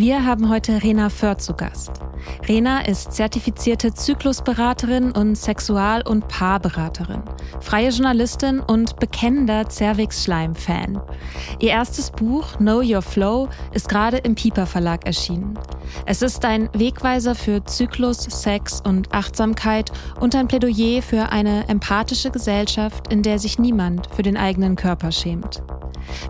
Wir haben heute Rena Föhr zu Gast. Rena ist zertifizierte Zyklusberaterin und Sexual- und Paarberaterin, freie Journalistin und bekennender Cervix-Schleim-Fan. Ihr erstes Buch Know Your Flow ist gerade im Piper Verlag erschienen. Es ist ein Wegweiser für Zyklus, Sex und Achtsamkeit und ein Plädoyer für eine empathische Gesellschaft, in der sich niemand für den eigenen Körper schämt.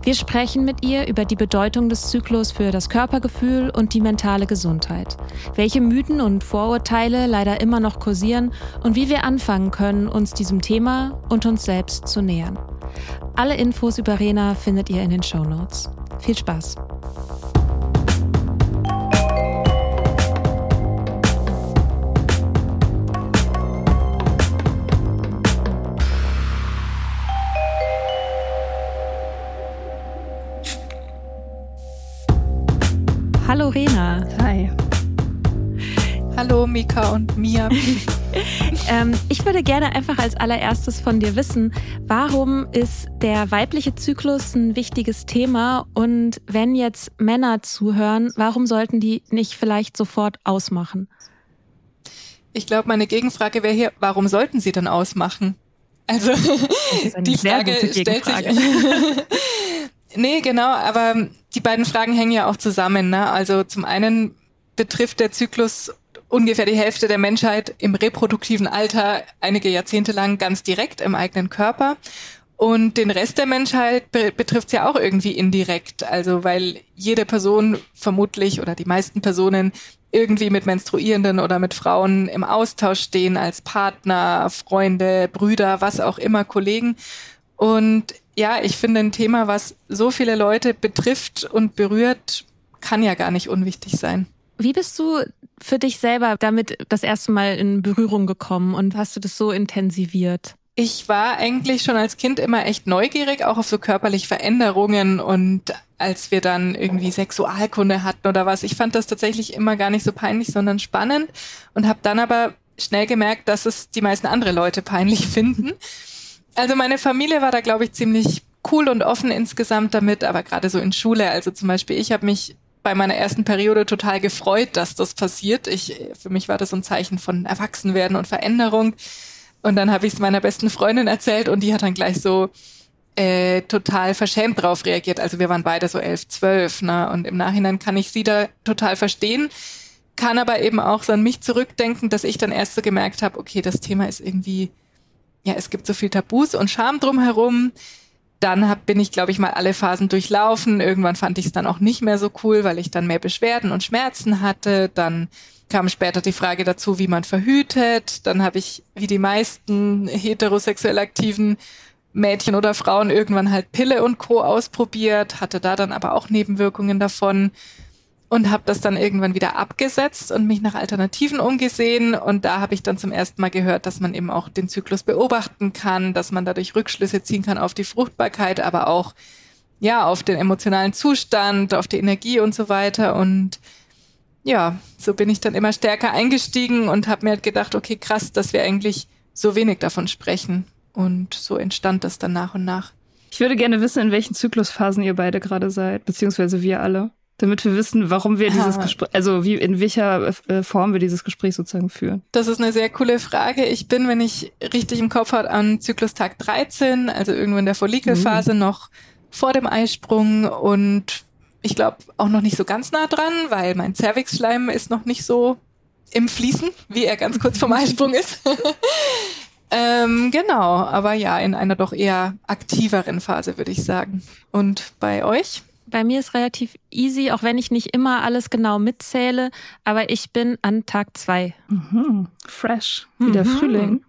Wir sprechen mit ihr über die Bedeutung des Zyklus für das Körpergefühl und die mentale Gesundheit, welche Mythen und Vorurteile leider immer noch kursieren und wie wir anfangen können, uns diesem Thema und uns selbst zu nähern. Alle Infos über Rena findet ihr in den Show Notes. Viel Spaß! Hallo Rena. Hi. Hallo Mika und Mia. ähm, ich würde gerne einfach als allererstes von dir wissen, warum ist der weibliche Zyklus ein wichtiges Thema und wenn jetzt Männer zuhören, warum sollten die nicht vielleicht sofort ausmachen? Ich glaube, meine Gegenfrage wäre hier, warum sollten sie denn ausmachen? Also die Frage stellt sich. Nee, genau, aber die beiden Fragen hängen ja auch zusammen. Ne? Also zum einen betrifft der Zyklus ungefähr die Hälfte der Menschheit im reproduktiven Alter einige Jahrzehnte lang ganz direkt im eigenen Körper. Und den Rest der Menschheit be betrifft es ja auch irgendwie indirekt. Also weil jede Person vermutlich oder die meisten Personen irgendwie mit Menstruierenden oder mit Frauen im Austausch stehen als Partner, Freunde, Brüder, was auch immer, Kollegen. Und ja, ich finde ein Thema, was so viele Leute betrifft und berührt, kann ja gar nicht unwichtig sein. Wie bist du für dich selber damit das erste Mal in Berührung gekommen und hast du das so intensiviert? Ich war eigentlich schon als Kind immer echt neugierig, auch auf so körperliche Veränderungen und als wir dann irgendwie Sexualkunde hatten oder was, ich fand das tatsächlich immer gar nicht so peinlich, sondern spannend und habe dann aber schnell gemerkt, dass es die meisten andere Leute peinlich finden. Also meine Familie war da, glaube ich, ziemlich cool und offen insgesamt damit, aber gerade so in Schule, also zum Beispiel ich habe mich bei meiner ersten Periode total gefreut, dass das passiert. Ich, für mich war das ein Zeichen von Erwachsenwerden und Veränderung. Und dann habe ich es meiner besten Freundin erzählt und die hat dann gleich so äh, total verschämt drauf reagiert. Also wir waren beide so elf, zwölf, ne? Und im Nachhinein kann ich sie da total verstehen, kann aber eben auch so an mich zurückdenken, dass ich dann erst so gemerkt habe, okay, das Thema ist irgendwie ja, es gibt so viel Tabus und Scham drumherum. Dann hab, bin ich, glaube ich, mal alle Phasen durchlaufen. Irgendwann fand ich es dann auch nicht mehr so cool, weil ich dann mehr Beschwerden und Schmerzen hatte. Dann kam später die Frage dazu, wie man verhütet. Dann habe ich, wie die meisten heterosexuell aktiven Mädchen oder Frauen, irgendwann halt Pille und Co. ausprobiert, hatte da dann aber auch Nebenwirkungen davon und habe das dann irgendwann wieder abgesetzt und mich nach Alternativen umgesehen. Und da habe ich dann zum ersten Mal gehört, dass man eben auch den Zyklus beobachten kann, dass man dadurch Rückschlüsse ziehen kann auf die Fruchtbarkeit, aber auch ja auf den emotionalen Zustand, auf die Energie und so weiter. Und ja, so bin ich dann immer stärker eingestiegen und habe mir halt gedacht, okay, krass, dass wir eigentlich so wenig davon sprechen. Und so entstand das dann nach und nach. Ich würde gerne wissen, in welchen Zyklusphasen ihr beide gerade seid, beziehungsweise wir alle damit wir wissen, warum wir dieses ah. Gespräch, also wie in welcher äh, Form wir dieses Gespräch sozusagen führen. Das ist eine sehr coole Frage. Ich bin, wenn ich richtig im Kopf habe, an Zyklustag 13, also irgendwo in der Follikelphase mhm. noch vor dem Eisprung und ich glaube auch noch nicht so ganz nah dran, weil mein Cervixschleim ist noch nicht so im Fließen, wie er ganz kurz vom Eisprung ist. ähm, genau, aber ja, in einer doch eher aktiveren Phase, würde ich sagen. Und bei euch? Bei mir ist relativ easy, auch wenn ich nicht immer alles genau mitzähle, aber ich bin an Tag zwei. Mhm. Fresh, wie der mhm. Frühling.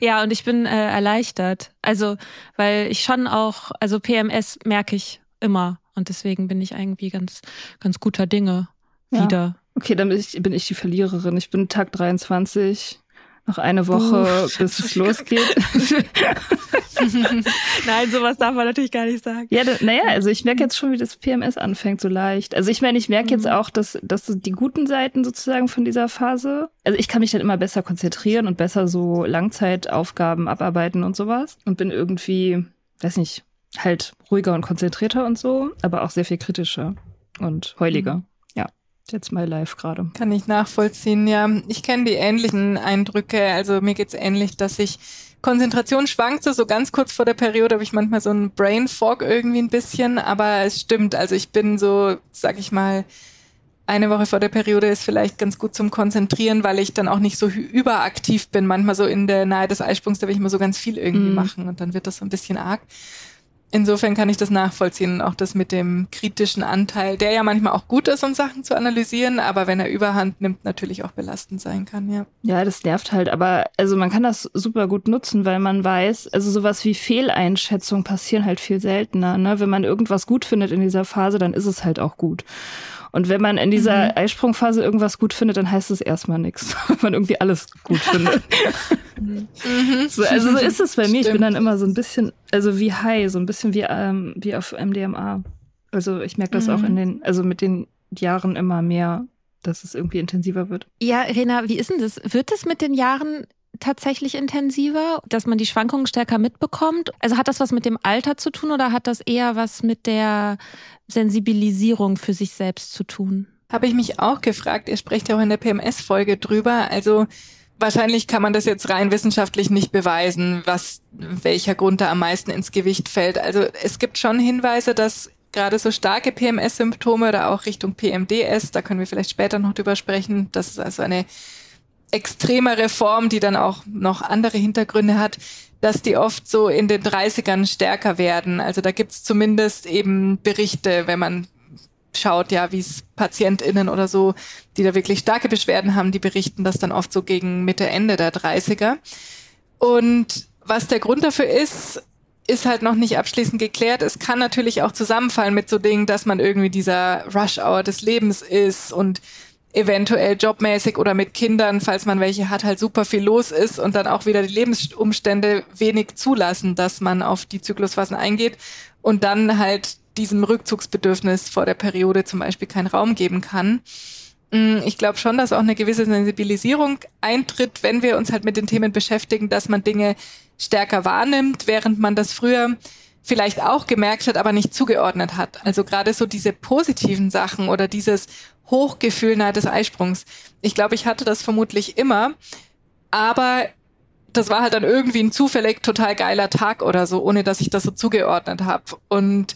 ja, und ich bin äh, erleichtert. Also, weil ich schon auch, also PMS merke ich immer und deswegen bin ich irgendwie ganz, ganz guter Dinge ja. wieder. Okay, dann bin ich, bin ich die Verliererin. Ich bin Tag 23 noch eine Woche, Uff, bis es losgeht. Nein, sowas darf man natürlich gar nicht sagen. Ja, naja, also ich merke jetzt schon, wie das PMS anfängt, so leicht. Also ich meine, ich merke jetzt mhm. auch, dass, dass die guten Seiten sozusagen von dieser Phase, also ich kann mich dann immer besser konzentrieren und besser so Langzeitaufgaben abarbeiten und sowas und bin irgendwie, weiß nicht, halt ruhiger und konzentrierter und so, aber auch sehr viel kritischer. und heuliger. Mhm. That's my life gerade. Kann ich nachvollziehen, ja. Ich kenne die ähnlichen Eindrücke. Also mir geht's ähnlich, dass ich Konzentration schwankte, so ganz kurz vor der Periode habe ich manchmal so einen Brain Fog irgendwie ein bisschen, aber es stimmt, also ich bin so, sag ich mal, eine Woche vor der Periode ist vielleicht ganz gut zum Konzentrieren, weil ich dann auch nicht so überaktiv bin. Manchmal so in der Nähe des Eisprungs, da will ich immer so ganz viel irgendwie mm. machen und dann wird das so ein bisschen arg. Insofern kann ich das nachvollziehen, auch das mit dem kritischen Anteil, der ja manchmal auch gut ist, um Sachen zu analysieren, aber wenn er Überhand nimmt, natürlich auch belastend sein kann, ja. Ja, das nervt halt, aber also man kann das super gut nutzen, weil man weiß, also sowas wie Fehleinschätzungen passieren halt viel seltener, ne? Wenn man irgendwas gut findet in dieser Phase, dann ist es halt auch gut. Und wenn man in dieser mhm. Eisprungphase irgendwas gut findet, dann heißt es erstmal nichts, wenn man irgendwie alles gut findet. mhm. so, also so ist es bei mir. Stimmt. Ich bin dann immer so ein bisschen, also wie high, so ein bisschen wie, ähm, wie auf MDMA. Also ich merke das mhm. auch in den, also mit den Jahren immer mehr, dass es irgendwie intensiver wird. Ja, Rena, wie ist denn das? Wird es mit den Jahren tatsächlich intensiver, dass man die Schwankungen stärker mitbekommt? Also hat das was mit dem Alter zu tun oder hat das eher was mit der Sensibilisierung für sich selbst zu tun? Habe ich mich auch gefragt. Ihr sprecht ja auch in der PMS-Folge drüber. Also wahrscheinlich kann man das jetzt rein wissenschaftlich nicht beweisen, was welcher Grund da am meisten ins Gewicht fällt. Also es gibt schon Hinweise, dass gerade so starke PMS-Symptome oder auch Richtung PMDS, da können wir vielleicht später noch drüber sprechen, das ist also eine extremere Form, die dann auch noch andere Hintergründe hat, dass die oft so in den 30ern stärker werden. Also da gibt's zumindest eben Berichte, wenn man schaut, ja, wie es PatientInnen oder so, die da wirklich starke Beschwerden haben, die berichten das dann oft so gegen Mitte, Ende der 30er. Und was der Grund dafür ist, ist halt noch nicht abschließend geklärt. Es kann natürlich auch zusammenfallen mit so Dingen, dass man irgendwie dieser Rush-Hour des Lebens ist und eventuell jobmäßig oder mit Kindern, falls man welche hat, halt super viel los ist und dann auch wieder die Lebensumstände wenig zulassen, dass man auf die Zyklusphasen eingeht und dann halt diesem Rückzugsbedürfnis vor der Periode zum Beispiel keinen Raum geben kann. Mm, ich glaube schon, dass auch eine gewisse Sensibilisierung eintritt, wenn wir uns halt mit den Themen beschäftigen, dass man Dinge stärker wahrnimmt, während man das früher vielleicht auch gemerkt hat, aber nicht zugeordnet hat. Also gerade so diese positiven Sachen oder dieses, Hochgefühl nahe des Eisprungs. Ich glaube, ich hatte das vermutlich immer, aber das war halt dann irgendwie ein zufällig total geiler Tag oder so, ohne dass ich das so zugeordnet habe. Und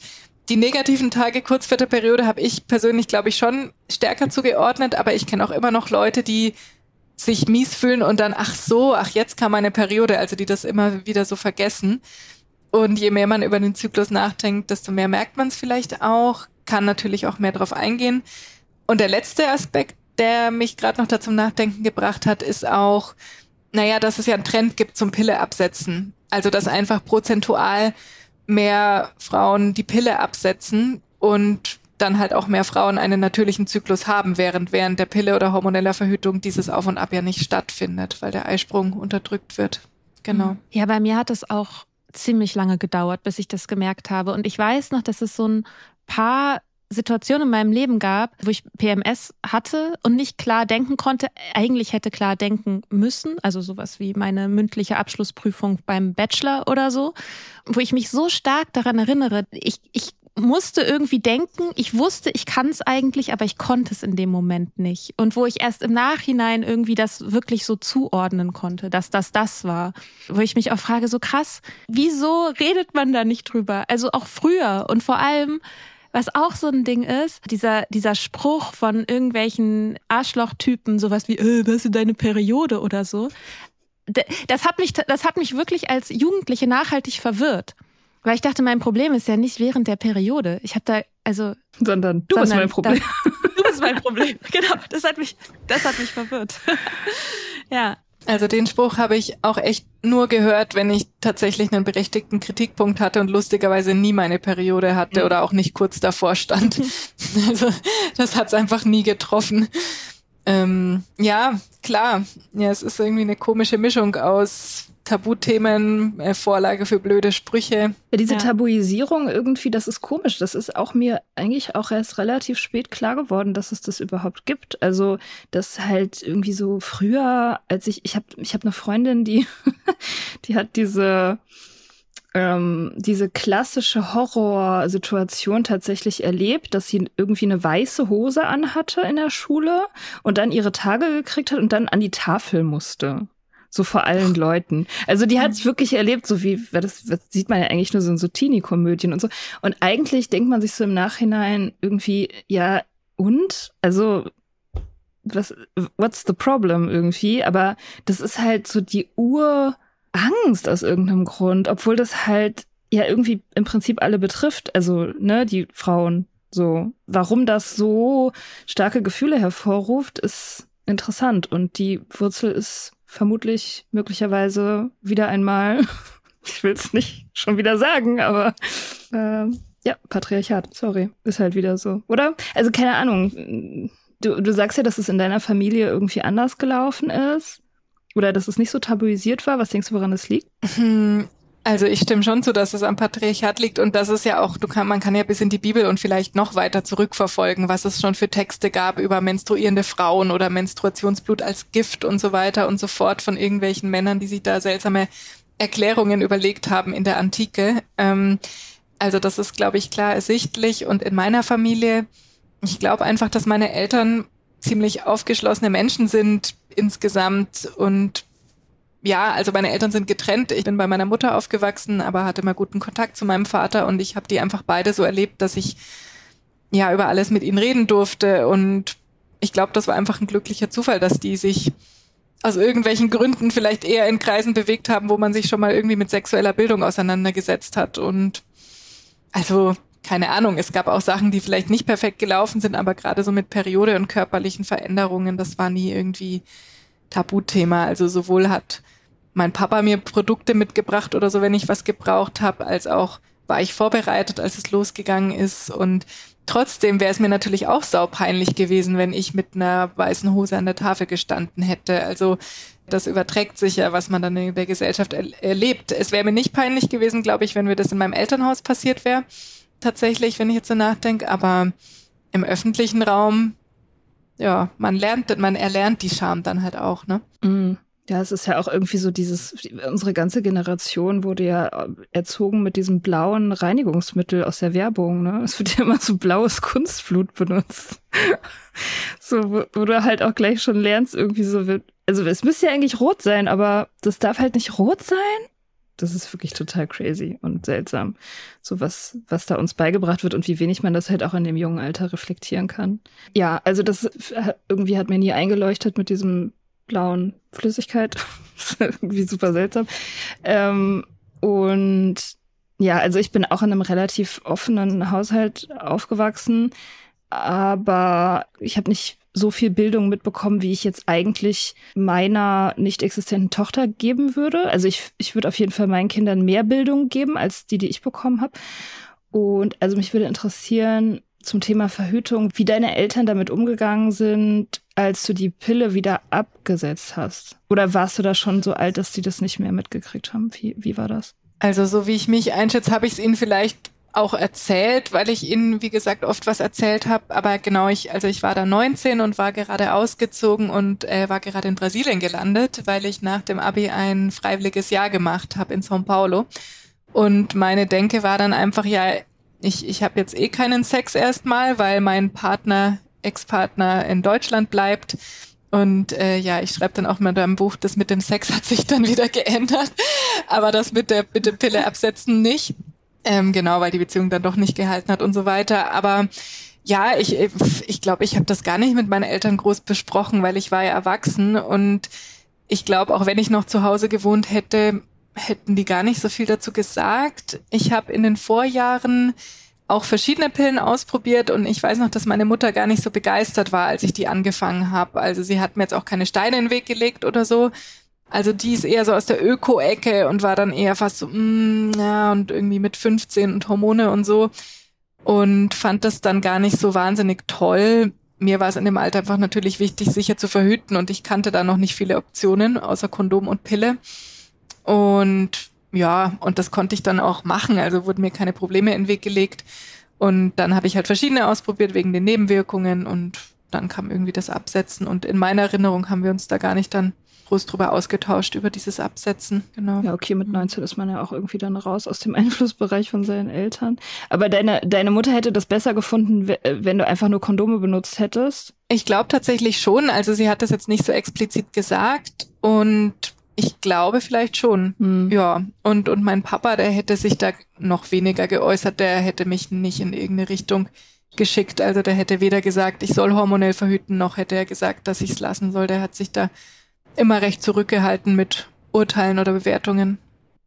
die negativen Tage kurz vor der Periode habe ich persönlich, glaube ich, schon stärker zugeordnet, aber ich kenne auch immer noch Leute, die sich mies fühlen und dann, ach so, ach jetzt kam meine Periode, also die das immer wieder so vergessen. Und je mehr man über den Zyklus nachdenkt, desto mehr merkt man es vielleicht auch, kann natürlich auch mehr drauf eingehen. Und der letzte Aspekt, der mich gerade noch dazu Nachdenken gebracht hat, ist auch, naja, dass es ja einen Trend gibt zum Pille absetzen. Also dass einfach prozentual mehr Frauen die Pille absetzen und dann halt auch mehr Frauen einen natürlichen Zyklus haben, während während der Pille oder hormoneller Verhütung dieses Auf und Ab ja nicht stattfindet, weil der Eisprung unterdrückt wird. Genau. Ja, bei mir hat es auch ziemlich lange gedauert, bis ich das gemerkt habe. Und ich weiß noch, dass es so ein paar Situation in meinem Leben gab, wo ich PMS hatte und nicht klar denken konnte, eigentlich hätte klar denken müssen, also sowas wie meine mündliche Abschlussprüfung beim Bachelor oder so, wo ich mich so stark daran erinnere, ich, ich musste irgendwie denken, ich wusste, ich kann es eigentlich, aber ich konnte es in dem Moment nicht. Und wo ich erst im Nachhinein irgendwie das wirklich so zuordnen konnte, dass das das war. Wo ich mich auch frage, so krass, wieso redet man da nicht drüber? Also auch früher und vor allem, was auch so ein Ding ist, dieser, dieser Spruch von irgendwelchen Arschlochtypen, sowas wie, äh, was ist deine Periode oder so. Das hat mich, das hat mich wirklich als Jugendliche nachhaltig verwirrt. Weil ich dachte, mein Problem ist ja nicht während der Periode. Ich habe da, also. Sondern du sondern, bist mein Problem. Das, du bist mein Problem. Genau. Das hat mich, das hat mich verwirrt. ja. Also den Spruch habe ich auch echt nur gehört, wenn ich tatsächlich einen berechtigten Kritikpunkt hatte und lustigerweise nie meine Periode hatte mhm. oder auch nicht kurz davor stand. also das hat's einfach nie getroffen. Ähm, ja, klar. Ja, es ist irgendwie eine komische Mischung aus Tabuthemen, äh, Vorlage für blöde Sprüche. Ja, diese ja. Tabuisierung irgendwie, das ist komisch. Das ist auch mir eigentlich auch erst relativ spät klar geworden, dass es das überhaupt gibt. Also, das halt irgendwie so früher, als ich, ich habe ich hab eine Freundin, die, die hat diese ähm, diese klassische Horrorsituation tatsächlich erlebt, dass sie irgendwie eine weiße Hose anhatte in der Schule und dann ihre Tage gekriegt hat und dann an die Tafel musste. So vor allen Leuten. Also die hat es wirklich erlebt, so wie, das, das sieht man ja eigentlich nur so in so Teenie-Komödien und so. Und eigentlich denkt man sich so im Nachhinein irgendwie, ja, und? Also, was, what's the problem irgendwie? Aber das ist halt so die Urangst aus irgendeinem Grund, obwohl das halt ja irgendwie im Prinzip alle betrifft. Also, ne, die Frauen. So, warum das so starke Gefühle hervorruft, ist interessant. Und die Wurzel ist vermutlich möglicherweise wieder einmal, ich will es nicht schon wieder sagen, aber äh, ja, Patriarchat, sorry, ist halt wieder so, oder? Also keine Ahnung, du, du sagst ja, dass es in deiner Familie irgendwie anders gelaufen ist oder dass es nicht so tabuisiert war. Was denkst du, woran es liegt? Hm, also ich stimme schon zu, dass es am Patriarchat liegt und das ist ja auch, du kann, man kann ja bis in die Bibel und vielleicht noch weiter zurückverfolgen, was es schon für Texte gab über menstruierende Frauen oder Menstruationsblut als Gift und so weiter und so fort von irgendwelchen Männern, die sich da seltsame Erklärungen überlegt haben in der Antike. Ähm, also das ist, glaube ich, klar ersichtlich und in meiner Familie, ich glaube einfach, dass meine Eltern ziemlich aufgeschlossene Menschen sind insgesamt und ja, also meine Eltern sind getrennt. Ich bin bei meiner Mutter aufgewachsen, aber hatte mal guten Kontakt zu meinem Vater und ich habe die einfach beide so erlebt, dass ich ja über alles mit ihnen reden durfte und ich glaube, das war einfach ein glücklicher Zufall, dass die sich aus irgendwelchen Gründen vielleicht eher in Kreisen bewegt haben, wo man sich schon mal irgendwie mit sexueller Bildung auseinandergesetzt hat und also keine Ahnung, es gab auch Sachen, die vielleicht nicht perfekt gelaufen sind, aber gerade so mit Periode und körperlichen Veränderungen, das war nie irgendwie Tabuthema. Also sowohl hat mein Papa mir Produkte mitgebracht oder so, wenn ich was gebraucht habe, als auch war ich vorbereitet, als es losgegangen ist. Und trotzdem wäre es mir natürlich auch saupeinlich gewesen, wenn ich mit einer weißen Hose an der Tafel gestanden hätte. Also das überträgt sich ja, was man dann in der Gesellschaft er erlebt. Es wäre mir nicht peinlich gewesen, glaube ich, wenn mir das in meinem Elternhaus passiert wäre. Tatsächlich, wenn ich jetzt so nachdenke. Aber im öffentlichen Raum ja, man lernt, man erlernt die Scham dann halt auch, ne? Mm. Ja, es ist ja auch irgendwie so dieses, unsere ganze Generation wurde ja erzogen mit diesem blauen Reinigungsmittel aus der Werbung, ne? Es wird ja immer so blaues Kunstblut benutzt. so, wo, wo, du halt auch gleich schon lernst, irgendwie so, also es müsste ja eigentlich rot sein, aber das darf halt nicht rot sein? Das ist wirklich total crazy und seltsam. So was, was da uns beigebracht wird und wie wenig man das halt auch in dem jungen Alter reflektieren kann. Ja, also das irgendwie hat mir nie eingeleuchtet mit diesem blauen Flüssigkeit. irgendwie super seltsam. Ähm, und ja, also ich bin auch in einem relativ offenen Haushalt aufgewachsen, aber ich habe nicht so viel Bildung mitbekommen, wie ich jetzt eigentlich meiner nicht existenten Tochter geben würde. Also ich, ich würde auf jeden Fall meinen Kindern mehr Bildung geben als die, die ich bekommen habe. Und also mich würde interessieren zum Thema Verhütung, wie deine Eltern damit umgegangen sind, als du die Pille wieder abgesetzt hast. Oder warst du da schon so alt, dass sie das nicht mehr mitgekriegt haben? Wie, wie war das? Also so wie ich mich einschätze, habe ich es ihnen vielleicht auch erzählt, weil ich ihnen, wie gesagt, oft was erzählt habe. Aber genau, ich, also ich war da 19 und war gerade ausgezogen und äh, war gerade in Brasilien gelandet, weil ich nach dem Abi ein freiwilliges Jahr gemacht habe in São Paulo. Und meine Denke war dann einfach, ja, ich, ich habe jetzt eh keinen Sex erstmal, weil mein Partner, Ex-Partner in Deutschland bleibt. Und äh, ja, ich schreibe dann auch mal in einem Buch, das mit dem Sex hat sich dann wieder geändert, aber das mit der, mit dem Pille absetzen nicht. Ähm, genau, weil die Beziehung dann doch nicht gehalten hat und so weiter. Aber ja, ich ich, glaube, ich habe das gar nicht mit meinen Eltern groß besprochen, weil ich war ja erwachsen und ich glaube, auch wenn ich noch zu Hause gewohnt hätte, hätten die gar nicht so viel dazu gesagt. Ich habe in den Vorjahren auch verschiedene Pillen ausprobiert und ich weiß noch, dass meine Mutter gar nicht so begeistert war, als ich die angefangen habe. Also sie hat mir jetzt auch keine Steine in den Weg gelegt oder so, also die ist eher so aus der Öko-Ecke und war dann eher fast so, mm, ja, und irgendwie mit 15 und Hormone und so. Und fand das dann gar nicht so wahnsinnig toll. Mir war es in dem Alter einfach natürlich wichtig, sicher zu verhüten und ich kannte da noch nicht viele Optionen, außer Kondom und Pille. Und ja, und das konnte ich dann auch machen, also wurden mir keine Probleme in den Weg gelegt. Und dann habe ich halt verschiedene ausprobiert wegen den Nebenwirkungen und dann kam irgendwie das Absetzen und in meiner Erinnerung haben wir uns da gar nicht dann groß drüber ausgetauscht über dieses Absetzen, genau. Ja, okay, mit 19 ist man ja auch irgendwie dann raus aus dem Einflussbereich von seinen Eltern. Aber deine, deine Mutter hätte das besser gefunden, wenn du einfach nur Kondome benutzt hättest? Ich glaube tatsächlich schon. Also sie hat das jetzt nicht so explizit gesagt und ich glaube vielleicht schon. Hm. Ja. Und, und mein Papa, der hätte sich da noch weniger geäußert, der hätte mich nicht in irgendeine Richtung geschickt. Also der hätte weder gesagt, ich soll hormonell verhüten, noch hätte er gesagt, dass ich es lassen soll. Der hat sich da immer recht zurückgehalten mit Urteilen oder Bewertungen.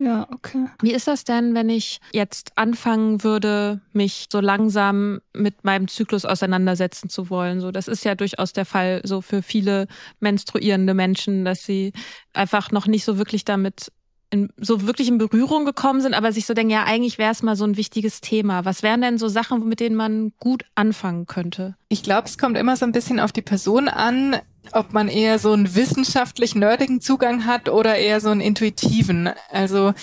Ja, okay. Wie ist das denn, wenn ich jetzt anfangen würde, mich so langsam mit meinem Zyklus auseinandersetzen zu wollen? So, das ist ja durchaus der Fall so für viele menstruierende Menschen, dass sie einfach noch nicht so wirklich damit in, so wirklich in Berührung gekommen sind, aber sich so denken, ja, eigentlich wäre es mal so ein wichtiges Thema. Was wären denn so Sachen, mit denen man gut anfangen könnte? Ich glaube, es kommt immer so ein bisschen auf die Person an, ob man eher so einen wissenschaftlich nerdigen Zugang hat oder eher so einen intuitiven. Also,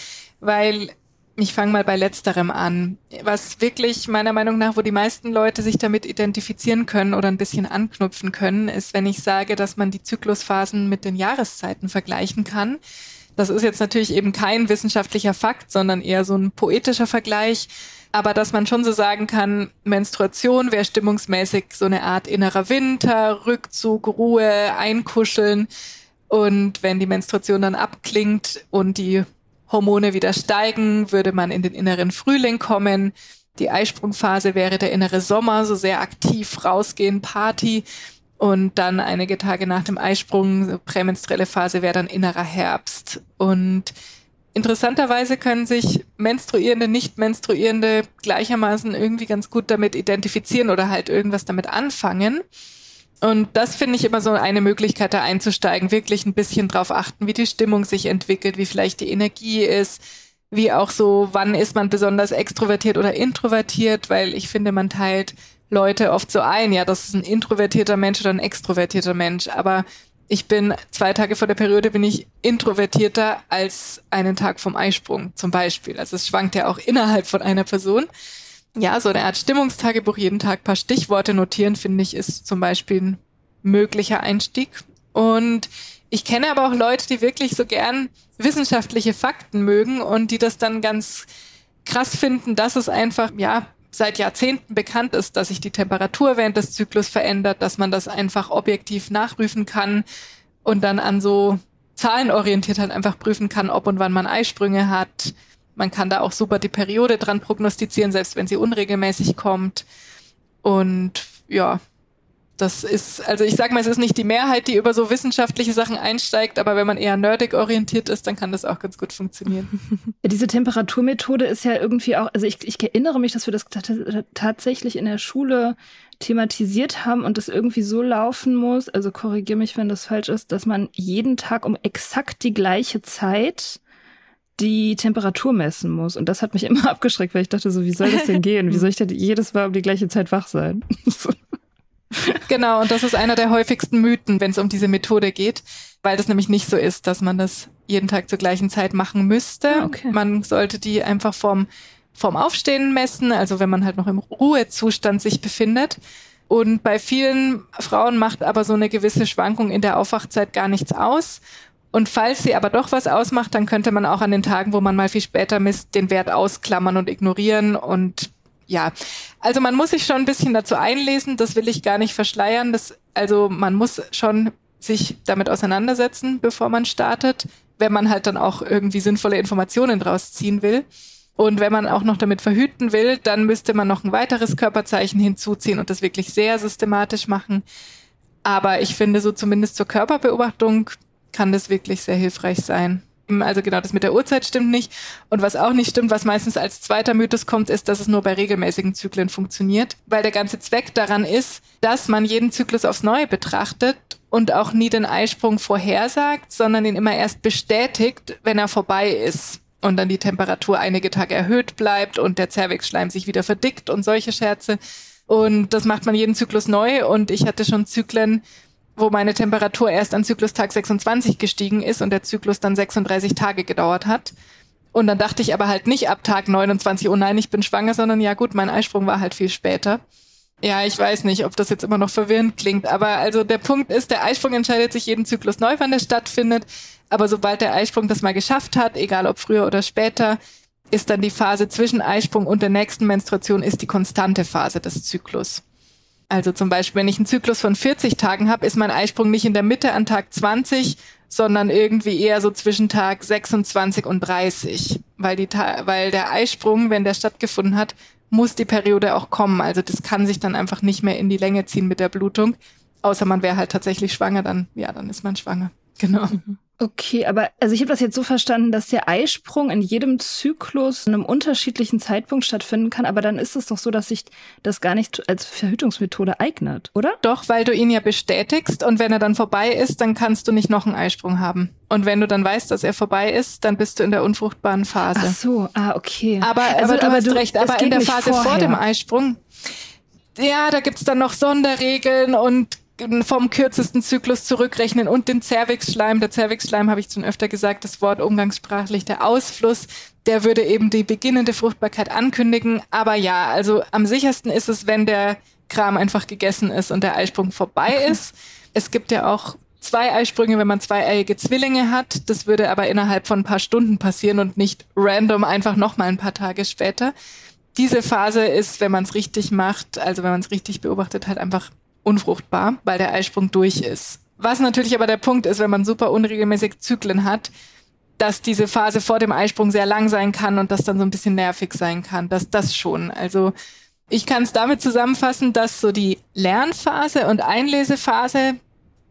weil ich fange mal bei letzterem an. Was wirklich meiner Meinung nach, wo die meisten Leute sich damit identifizieren können oder ein bisschen anknüpfen können, ist, wenn ich sage, dass man die Zyklusphasen mit den Jahreszeiten vergleichen kann. Das ist jetzt natürlich eben kein wissenschaftlicher Fakt, sondern eher so ein poetischer Vergleich. Aber dass man schon so sagen kann, Menstruation wäre stimmungsmäßig so eine Art innerer Winter, Rückzug, Ruhe, Einkuscheln. Und wenn die Menstruation dann abklingt und die Hormone wieder steigen, würde man in den inneren Frühling kommen. Die Eisprungphase wäre der innere Sommer, so sehr aktiv rausgehen, Party. Und dann einige Tage nach dem Eisprung, prämenstruelle Phase, wäre dann innerer Herbst. Und interessanterweise können sich Menstruierende, Nicht-Menstruierende gleichermaßen irgendwie ganz gut damit identifizieren oder halt irgendwas damit anfangen. Und das finde ich immer so eine Möglichkeit, da einzusteigen, wirklich ein bisschen drauf achten, wie die Stimmung sich entwickelt, wie vielleicht die Energie ist, wie auch so, wann ist man besonders extrovertiert oder introvertiert, weil ich finde, man teilt Leute oft so ein, ja, das ist ein introvertierter Mensch oder ein extrovertierter Mensch. Aber ich bin zwei Tage vor der Periode bin ich introvertierter als einen Tag vom Eisprung zum Beispiel. Also es schwankt ja auch innerhalb von einer Person. Ja, so eine Art Stimmungstagebuch, jeden Tag paar Stichworte notieren, finde ich, ist zum Beispiel ein möglicher Einstieg. Und ich kenne aber auch Leute, die wirklich so gern wissenschaftliche Fakten mögen und die das dann ganz krass finden, dass es einfach, ja, seit Jahrzehnten bekannt ist, dass sich die Temperatur während des Zyklus verändert, dass man das einfach objektiv nachprüfen kann und dann an so zahlenorientiert halt einfach prüfen kann, ob und wann man Eisprünge hat. Man kann da auch super die Periode dran prognostizieren, selbst wenn sie unregelmäßig kommt. Und ja, das ist, also ich sag mal, es ist nicht die Mehrheit, die über so wissenschaftliche Sachen einsteigt, aber wenn man eher nerdig orientiert ist, dann kann das auch ganz gut funktionieren. Diese Temperaturmethode ist ja irgendwie auch, also ich, ich erinnere mich, dass wir das tatsächlich in der Schule thematisiert haben und das irgendwie so laufen muss, also korrigiere mich, wenn das falsch ist, dass man jeden Tag um exakt die gleiche Zeit die Temperatur messen muss. Und das hat mich immer abgeschreckt, weil ich dachte so, wie soll das denn gehen? Wie soll ich denn jedes Mal um die gleiche Zeit wach sein? Genau, und das ist einer der häufigsten Mythen, wenn es um diese Methode geht, weil das nämlich nicht so ist, dass man das jeden Tag zur gleichen Zeit machen müsste. Ah, okay. Man sollte die einfach vom, vom Aufstehen messen, also wenn man halt noch im Ruhezustand sich befindet. Und bei vielen Frauen macht aber so eine gewisse Schwankung in der Aufwachzeit gar nichts aus. Und falls sie aber doch was ausmacht, dann könnte man auch an den Tagen, wo man mal viel später misst, den Wert ausklammern und ignorieren und ja, also man muss sich schon ein bisschen dazu einlesen, das will ich gar nicht verschleiern. Das, also man muss schon sich damit auseinandersetzen, bevor man startet, wenn man halt dann auch irgendwie sinnvolle Informationen draus ziehen will. Und wenn man auch noch damit verhüten will, dann müsste man noch ein weiteres Körperzeichen hinzuziehen und das wirklich sehr systematisch machen. Aber ich finde, so zumindest zur Körperbeobachtung kann das wirklich sehr hilfreich sein. Also genau, das mit der Uhrzeit stimmt nicht. Und was auch nicht stimmt, was meistens als zweiter Mythos kommt, ist, dass es nur bei regelmäßigen Zyklen funktioniert. Weil der ganze Zweck daran ist, dass man jeden Zyklus aufs Neue betrachtet und auch nie den Eisprung vorhersagt, sondern ihn immer erst bestätigt, wenn er vorbei ist. Und dann die Temperatur einige Tage erhöht bleibt und der Zervixschleim sich wieder verdickt und solche Scherze. Und das macht man jeden Zyklus neu. Und ich hatte schon Zyklen, wo meine Temperatur erst an Zyklustag 26 gestiegen ist und der Zyklus dann 36 Tage gedauert hat. Und dann dachte ich aber halt nicht ab Tag 29, oh nein, ich bin schwanger, sondern ja gut, mein Eisprung war halt viel später. Ja, ich weiß nicht, ob das jetzt immer noch verwirrend klingt, aber also der Punkt ist, der Eisprung entscheidet sich jeden Zyklus neu, wann der stattfindet. Aber sobald der Eisprung das mal geschafft hat, egal ob früher oder später, ist dann die Phase zwischen Eisprung und der nächsten Menstruation ist die konstante Phase des Zyklus. Also zum Beispiel, wenn ich einen Zyklus von 40 Tagen habe, ist mein Eisprung nicht in der Mitte an Tag 20, sondern irgendwie eher so zwischen Tag 26 und 30, weil, die, weil der Eisprung, wenn der stattgefunden hat, muss die Periode auch kommen. Also das kann sich dann einfach nicht mehr in die Länge ziehen mit der Blutung. Außer man wäre halt tatsächlich schwanger, dann, ja, dann ist man schwanger. Genau. Mhm. Okay, aber also ich habe das jetzt so verstanden, dass der Eisprung in jedem Zyklus an einem unterschiedlichen Zeitpunkt stattfinden kann, aber dann ist es doch so, dass sich das gar nicht als Verhütungsmethode eignet, oder? Doch, weil du ihn ja bestätigst und wenn er dann vorbei ist, dann kannst du nicht noch einen Eisprung haben. Und wenn du dann weißt, dass er vorbei ist, dann bist du in der unfruchtbaren Phase. Ach so, ah, okay. Aber, also, aber du aber hast du, recht, aber in der Phase vorher. vor dem Eisprung, ja, da gibt's dann noch Sonderregeln und vom kürzesten Zyklus zurückrechnen und den Cervixschleim. Der Cervixschleim habe ich schon öfter gesagt, das Wort umgangssprachlich der Ausfluss. Der würde eben die beginnende Fruchtbarkeit ankündigen. Aber ja, also am sichersten ist es, wenn der Kram einfach gegessen ist und der Eisprung vorbei okay. ist. Es gibt ja auch zwei Eisprünge, wenn man zweieiige Zwillinge hat. Das würde aber innerhalb von ein paar Stunden passieren und nicht random einfach nochmal ein paar Tage später. Diese Phase ist, wenn man es richtig macht, also wenn man es richtig beobachtet, halt einfach unfruchtbar, weil der Eisprung durch ist. Was natürlich aber der Punkt ist, wenn man super unregelmäßig Zyklen hat, dass diese Phase vor dem Eisprung sehr lang sein kann und das dann so ein bisschen nervig sein kann. Das, das schon. Also ich kann es damit zusammenfassen, dass so die Lernphase und Einlesephase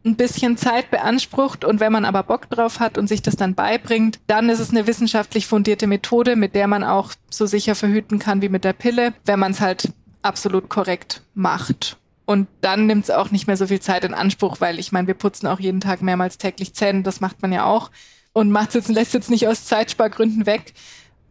ein bisschen Zeit beansprucht und wenn man aber Bock drauf hat und sich das dann beibringt, dann ist es eine wissenschaftlich fundierte Methode, mit der man auch so sicher verhüten kann wie mit der Pille, wenn man es halt absolut korrekt macht. Und dann nimmt es auch nicht mehr so viel Zeit in Anspruch, weil ich meine, wir putzen auch jeden Tag mehrmals täglich Zähne, das macht man ja auch. Und macht jetzt, lässt jetzt nicht aus Zeitspargründen weg.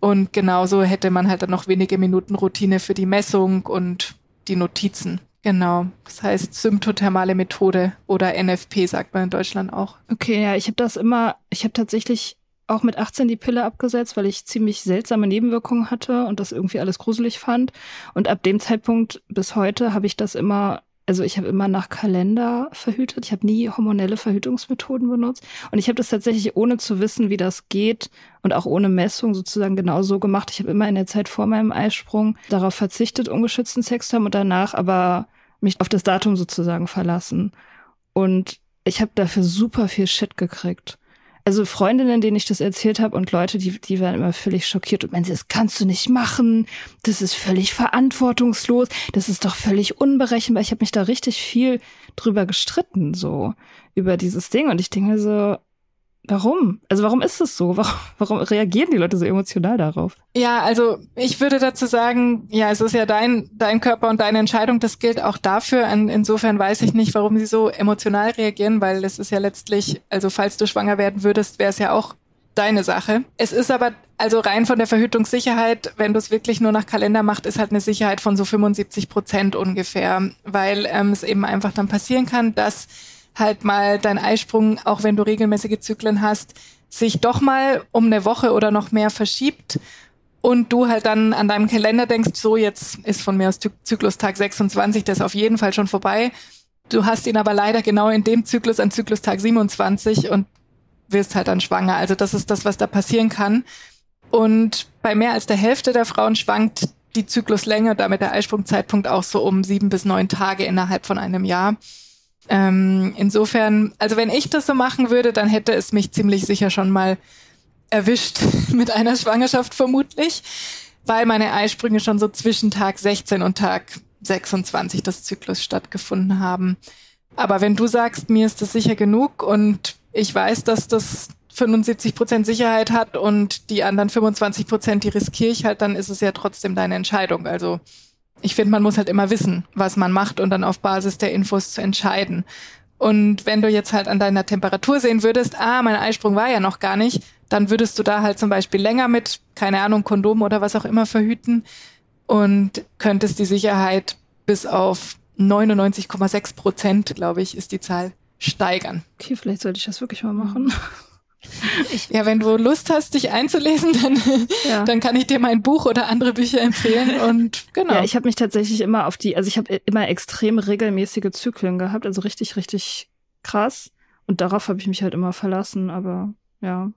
Und genauso hätte man halt dann noch wenige Minuten Routine für die Messung und die Notizen. Genau. Das heißt symptothermale Methode oder NFP sagt man in Deutschland auch. Okay, ja, ich habe das immer, ich habe tatsächlich auch mit 18 die Pille abgesetzt, weil ich ziemlich seltsame Nebenwirkungen hatte und das irgendwie alles gruselig fand. Und ab dem Zeitpunkt bis heute habe ich das immer also ich habe immer nach Kalender verhütet. Ich habe nie hormonelle Verhütungsmethoden benutzt. Und ich habe das tatsächlich ohne zu wissen, wie das geht und auch ohne Messung sozusagen genau so gemacht. Ich habe immer in der Zeit vor meinem Eisprung darauf verzichtet, ungeschützten Sex zu haben und danach aber mich auf das Datum sozusagen verlassen. Und ich habe dafür super viel Shit gekriegt also Freundinnen, denen ich das erzählt habe und Leute, die, die waren immer völlig schockiert und meinen, das kannst du nicht machen, das ist völlig verantwortungslos, das ist doch völlig unberechenbar. Ich habe mich da richtig viel drüber gestritten, so über dieses Ding. Und ich denke so, Warum? Also warum ist es so? Warum, warum reagieren die Leute so emotional darauf? Ja, also ich würde dazu sagen, ja, es ist ja dein, dein Körper und deine Entscheidung. Das gilt auch dafür. Insofern weiß ich nicht, warum sie so emotional reagieren, weil es ist ja letztlich, also falls du schwanger werden würdest, wäre es ja auch deine Sache. Es ist aber also rein von der Verhütungssicherheit, wenn du es wirklich nur nach Kalender machst, ist halt eine Sicherheit von so 75 Prozent ungefähr, weil ähm, es eben einfach dann passieren kann, dass halt mal dein Eisprung, auch wenn du regelmäßige Zyklen hast, sich doch mal um eine Woche oder noch mehr verschiebt und du halt dann an deinem Kalender denkst, so jetzt ist von mir aus Zyklustag 26, der ist auf jeden Fall schon vorbei. Du hast ihn aber leider genau in dem Zyklus an Zyklustag 27 und wirst halt dann schwanger. Also das ist das, was da passieren kann. Und bei mehr als der Hälfte der Frauen schwankt die Zykluslänge, damit der Eisprungzeitpunkt auch so um sieben bis neun Tage innerhalb von einem Jahr. Ähm, insofern, also wenn ich das so machen würde, dann hätte es mich ziemlich sicher schon mal erwischt mit einer Schwangerschaft vermutlich, weil meine Eisprünge schon so zwischen Tag 16 und Tag 26 des Zyklus stattgefunden haben. Aber wenn du sagst, mir ist das sicher genug und ich weiß, dass das 75 Prozent Sicherheit hat und die anderen 25 Prozent, die riskiere ich halt, dann ist es ja trotzdem deine Entscheidung. Also ich finde, man muss halt immer wissen, was man macht und dann auf Basis der Infos zu entscheiden. Und wenn du jetzt halt an deiner Temperatur sehen würdest, ah, mein Eisprung war ja noch gar nicht, dann würdest du da halt zum Beispiel länger mit, keine Ahnung, Kondom oder was auch immer verhüten und könntest die Sicherheit bis auf 99,6 Prozent, glaube ich, ist die Zahl, steigern. Okay, vielleicht sollte ich das wirklich mal machen. Ja, wenn du Lust hast, dich einzulesen, dann, ja. dann kann ich dir mein Buch oder andere Bücher empfehlen und genau. Ja, ich habe mich tatsächlich immer auf die, also ich habe immer extrem regelmäßige Zyklen gehabt, also richtig, richtig krass. Und darauf habe ich mich halt immer verlassen, aber ja,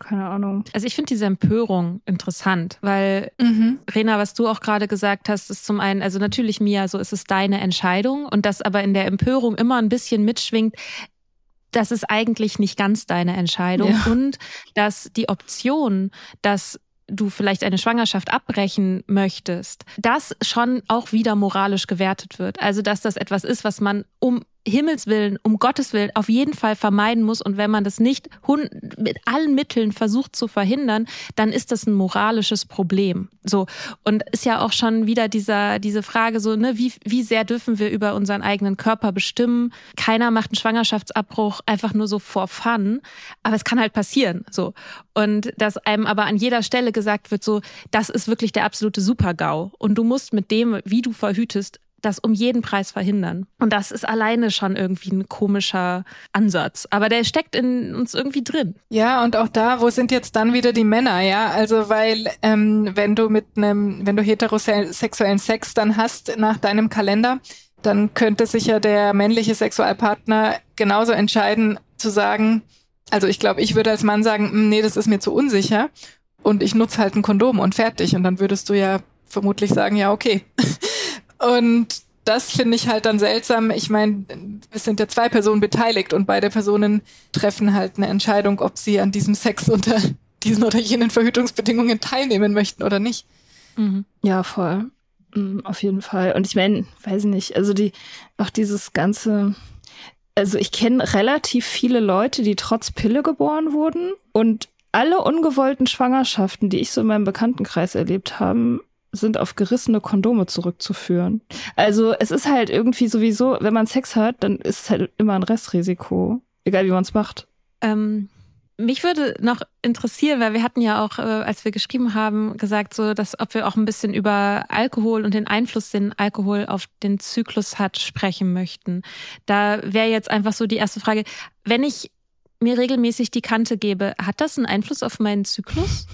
keine Ahnung. Also ich finde diese Empörung interessant, weil mhm. Rena, was du auch gerade gesagt hast, ist zum einen, also natürlich Mia, so ist es deine Entscheidung und das aber in der Empörung immer ein bisschen mitschwingt, das ist eigentlich nicht ganz deine Entscheidung ja. und dass die Option, dass du vielleicht eine Schwangerschaft abbrechen möchtest, das schon auch wieder moralisch gewertet wird. Also dass das etwas ist, was man um Himmels Willen, um Gottes Willen auf jeden Fall vermeiden muss. Und wenn man das nicht mit allen Mitteln versucht zu verhindern, dann ist das ein moralisches Problem. So. Und ist ja auch schon wieder dieser, diese Frage so, ne, wie, wie sehr dürfen wir über unseren eigenen Körper bestimmen? Keiner macht einen Schwangerschaftsabbruch einfach nur so for fun. Aber es kann halt passieren, so. Und dass einem aber an jeder Stelle gesagt wird, so, das ist wirklich der absolute Super-GAU. Und du musst mit dem, wie du verhütest, das um jeden Preis verhindern. Und das ist alleine schon irgendwie ein komischer Ansatz. Aber der steckt in uns irgendwie drin. Ja, und auch da, wo sind jetzt dann wieder die Männer, ja? Also, weil, ähm, wenn du mit einem, wenn du heterosexuellen Sex dann hast nach deinem Kalender, dann könnte sich ja der männliche Sexualpartner genauso entscheiden, zu sagen, also ich glaube, ich würde als Mann sagen, hm, nee, das ist mir zu unsicher und ich nutze halt ein Kondom und fertig. Und dann würdest du ja vermutlich sagen, ja, okay. Und das finde ich halt dann seltsam. Ich meine, es sind ja zwei Personen beteiligt und beide Personen treffen halt eine Entscheidung, ob sie an diesem Sex unter diesen oder jenen Verhütungsbedingungen teilnehmen möchten oder nicht. Mhm. Ja, voll. Mhm, auf jeden Fall. Und ich meine, weiß nicht, also die, auch dieses ganze, also ich kenne relativ viele Leute, die trotz Pille geboren wurden und alle ungewollten Schwangerschaften, die ich so in meinem Bekanntenkreis erlebt habe, sind auf gerissene Kondome zurückzuführen. Also es ist halt irgendwie sowieso, wenn man Sex hat, dann ist es halt immer ein Restrisiko, egal wie man es macht. Ähm, mich würde noch interessieren, weil wir hatten ja auch, äh, als wir geschrieben haben, gesagt, so, dass ob wir auch ein bisschen über Alkohol und den Einfluss, den Alkohol auf den Zyklus hat, sprechen möchten. Da wäre jetzt einfach so die erste Frage: Wenn ich mir regelmäßig die Kante gebe, hat das einen Einfluss auf meinen Zyklus?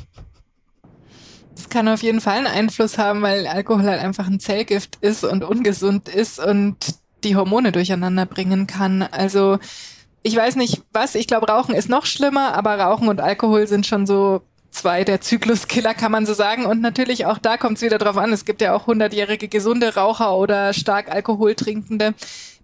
Es kann auf jeden Fall einen Einfluss haben, weil Alkohol halt einfach ein Zellgift ist und ungesund ist und die Hormone durcheinander bringen kann. Also ich weiß nicht was, ich glaube Rauchen ist noch schlimmer, aber Rauchen und Alkohol sind schon so zwei der Zykluskiller, kann man so sagen. Und natürlich auch da kommt es wieder drauf an. Es gibt ja auch hundertjährige gesunde Raucher oder stark Alkoholtrinkende,